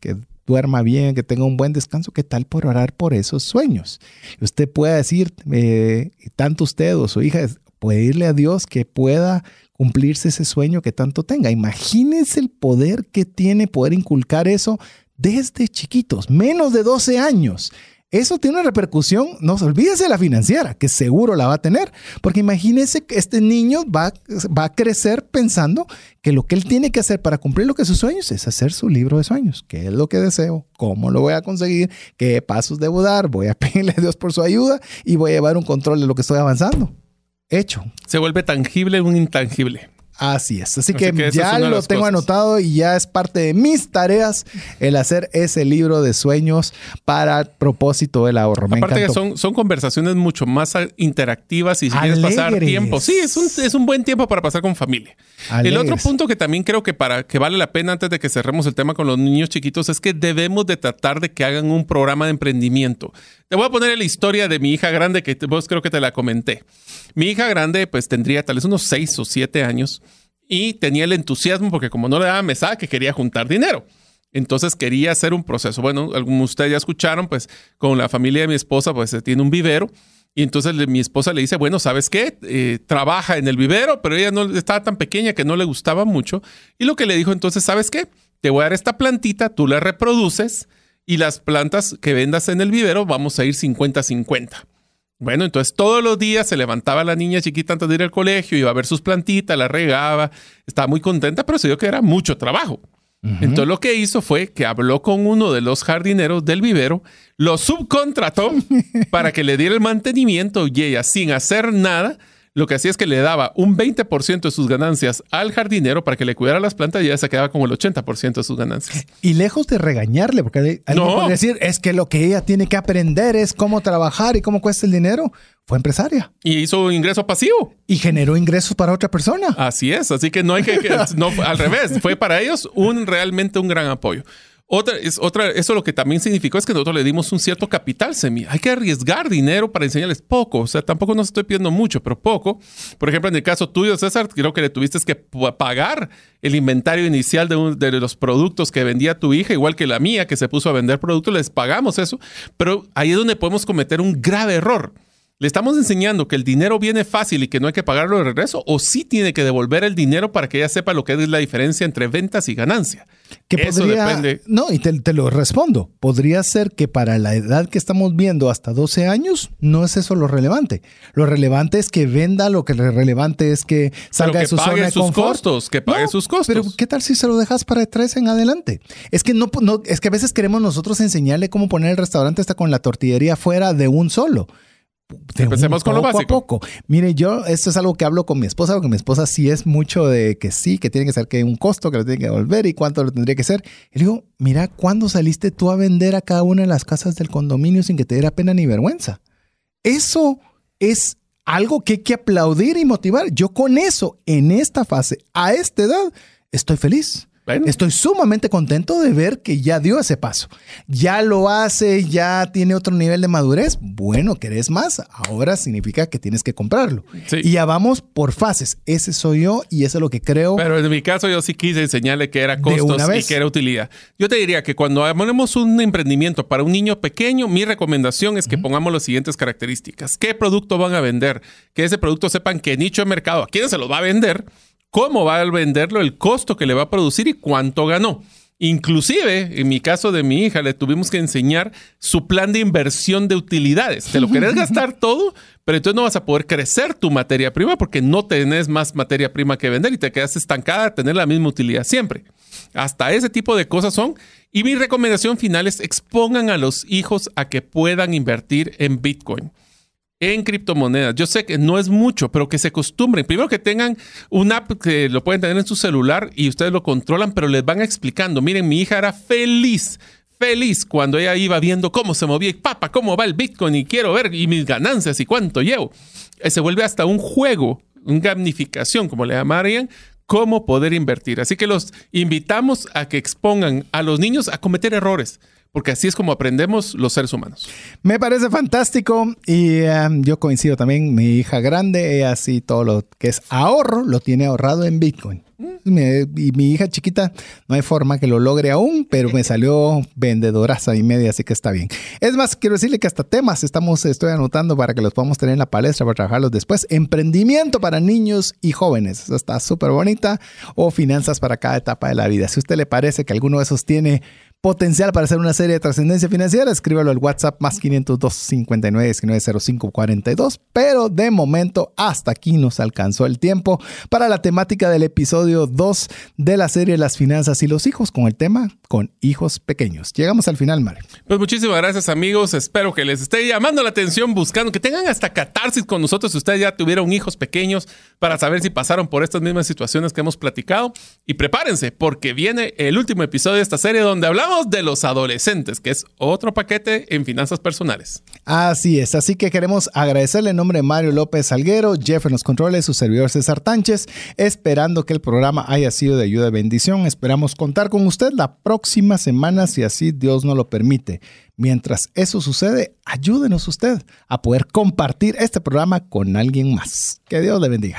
que duerma bien, que tenga un buen descanso, ¿qué tal por orar por esos sueños? Usted puede decir, eh, tanto usted o su hija, puede irle a Dios que pueda cumplirse ese sueño que tanto tenga. Imagínense el poder que tiene poder inculcar eso desde chiquitos, menos de 12 años. Eso tiene una repercusión, no se olvídese de la financiera, que seguro la va a tener, porque imagínese que este niño va, va, a crecer pensando que lo que él tiene que hacer para cumplir lo que sus sueños es hacer su libro de sueños. ¿Qué es lo que deseo? ¿Cómo lo voy a conseguir? ¿Qué pasos debo dar? Voy a pedirle a Dios por su ayuda y voy a llevar un control de lo que estoy avanzando. Hecho. Se vuelve tangible un intangible. Así es. Así, que, ya lo tengo anotado y ya es parte de mis tareas el hacer ese libro de sueños para el propósito del ahorro. Aparte que son, son conversaciones mucho más interactivas y si quieres pasar tiempo. Sí, es un, es un buen tiempo para pasar con familia. El otro punto que también creo que para que vale la pena antes de que cerremos el tema con los niños chiquitos es que debemos de tratar de que hagan un programa de emprendimiento. Te voy a poner la historia de mi hija grande que vos creo que te la comenté. Mi hija grande pues tendría tal vez unos 6 o 7 años y tenía el entusiasmo porque como no le daba mesada que quería juntar dinero. Entonces quería hacer un proceso. Bueno, algunos de ustedes ya escucharon, pues con la familia de mi esposa, pues tiene un vivero. Y entonces mi esposa le dice, bueno, ¿sabes qué? Eh, trabaja en el vivero, pero ella no estaba tan pequeña que no le gustaba mucho. Y lo que le dijo entonces, ¿sabes qué? Te voy a dar esta plantita, tú la reproduces y las plantas que vendas en el vivero vamos a ir 50-50. Bueno, entonces todos los días se levantaba la niña chiquita antes de ir al colegio, iba a ver sus plantitas, la regaba, estaba muy contenta, pero se dio que era mucho trabajo. Entonces lo que hizo fue que habló con uno de los jardineros del vivero, lo subcontrató para que le diera el mantenimiento y ella, sin hacer nada, lo que hacía es que le daba un 20% de sus ganancias al jardinero para que le cuidara las plantas y ya se quedaba como el 80% de sus ganancias. Y lejos de regañarle, porque alguien no. puede decir, es que lo que ella tiene que aprender es cómo trabajar y cómo cuesta el dinero. Fue empresaria. Y hizo un ingreso pasivo. Y generó ingresos para otra persona. Así es, así que no hay que, no, al revés, fue para ellos un realmente un gran apoyo. Otra, es, otra, eso lo que también significó es que nosotros le dimos un cierto capital semi. Hay que arriesgar dinero para enseñarles poco. O sea, tampoco nos estoy pidiendo mucho, pero poco. Por ejemplo, en el caso tuyo, César, creo que le tuviste que pagar el inventario inicial de, de los productos que vendía tu hija, igual que la mía, que se puso a vender productos. Les pagamos eso. Pero ahí es donde podemos cometer un grave error ¿Le estamos enseñando que el dinero viene fácil y que no hay que pagarlo de regreso? ¿O sí tiene que devolver el dinero para que ella sepa lo que es la diferencia entre ventas y ganancia? Que Eso depende. No, y te, lo respondo. Podría ser que para la edad que estamos viendo hasta 12 años, no es eso lo relevante. Lo relevante es que venda, lo que relevante es que salga de su zona de sus costos, que pague sus costos. Pero ¿qué tal si se lo dejas para tres en adelante? Es que no, no, es que a veces queremos nosotros enseñarle cómo poner el restaurante hasta con la tortillería fuera de un solo. Empecemos con lo básico. A poco. Mire, yo, esto es algo que hablo con mi esposa, porque mi esposa sí es mucho de que sí, que tiene que ser que un costo, que lo tiene que devolver y cuánto lo tendría que ser. Y le digo, mira, ¿cuándo saliste tú a vender a cada una de las casas del condominio sin que te diera pena ni vergüenza? Eso es algo que hay que aplaudir y motivar. Yo con eso, en esta fase, a esta edad, estoy feliz. Estoy sumamente contento de ver que ya dio ese paso. Ya lo hace, ya tiene otro nivel de madurez. Bueno, ¿querés más? Ahora significa que tienes que comprarlo. Y ya vamos por fases. Ese soy yo y eso es lo que creo. Pero en mi caso yo sí quise enseñarle que era costos y que era utilidad. Yo te diría que cuando ponemos un emprendimiento para un niño pequeño, mi recomendación es que pongamos las siguientes características. ¿Qué producto van a vender? Que ese producto sepan qué nicho de mercado, a quién se los va a vender cómo va a venderlo, el costo que le va a producir y cuánto ganó. Inclusive, en mi caso de mi hija, le tuvimos que enseñar su plan de inversión de utilidades. Te lo querés gastar todo, pero entonces no vas a poder crecer tu materia prima porque no tenés más materia prima que vender y te quedas estancada a tener la misma utilidad siempre. Hasta ese tipo de cosas son. Y mi recomendación final es expongan a los hijos a que puedan invertir en Bitcoin en criptomonedas. Yo sé que no es mucho, pero que se acostumbren. Primero que tengan una app que lo pueden tener en su celular y ustedes lo controlan, pero les van explicando. Miren, mi hija era feliz, feliz cuando ella iba viendo cómo se movía y papá, cómo va el Bitcoin y quiero ver y mis ganancias y cuánto llevo. Eh, se vuelve hasta un juego, una gamificación, como le llamarían, cómo poder invertir. Así que los invitamos a que expongan a los niños a cometer errores porque así es como aprendemos los seres humanos. Me parece fantástico y em, yo coincido también, mi hija grande, ella así todo lo que es ahorro, lo tiene ahorrado en Bitcoin. Mm. y mi hija chiquita, no hay forma que lo logre aún, pero me salió vendedoraza y media, así que está bien. Es más, quiero decirle que hasta temas estamos, estoy anotando para que los podamos tener en la palestra para trabajarlos después. Emprendimiento para niños y jóvenes, eso está súper bonita, o finanzas para cada etapa de la vida. Si a usted le parece que alguno de esos tiene potencial para hacer una serie de trascendencia financiera, escríbalo al WhatsApp más 502 59 1905 42. Pero de momento, hasta aquí nos alcanzó el tiempo para la temática del episodio 2 de la serie Las finanzas y los hijos, con el tema con hijos pequeños. Llegamos al final, Mario. Pues muchísimas gracias, amigos. Espero que les esté llamando la atención, buscando que tengan hasta catarsis con nosotros si ustedes ya tuvieron hijos pequeños para saber si pasaron por estas mismas situaciones que hemos platicado. Y prepárense, porque viene el último episodio de esta serie donde hablamos de los adolescentes, que es otro paquete en finanzas personales. Así es, así que queremos agradecerle en nombre de Mario López Salguero, Jeff en los controles, su servidor César Tánchez, esperando que el programa haya sido de ayuda y bendición. Esperamos contar con usted la próxima semana, si así Dios nos lo permite. Mientras eso sucede, ayúdenos usted a poder compartir este programa con alguien más. Que Dios le bendiga.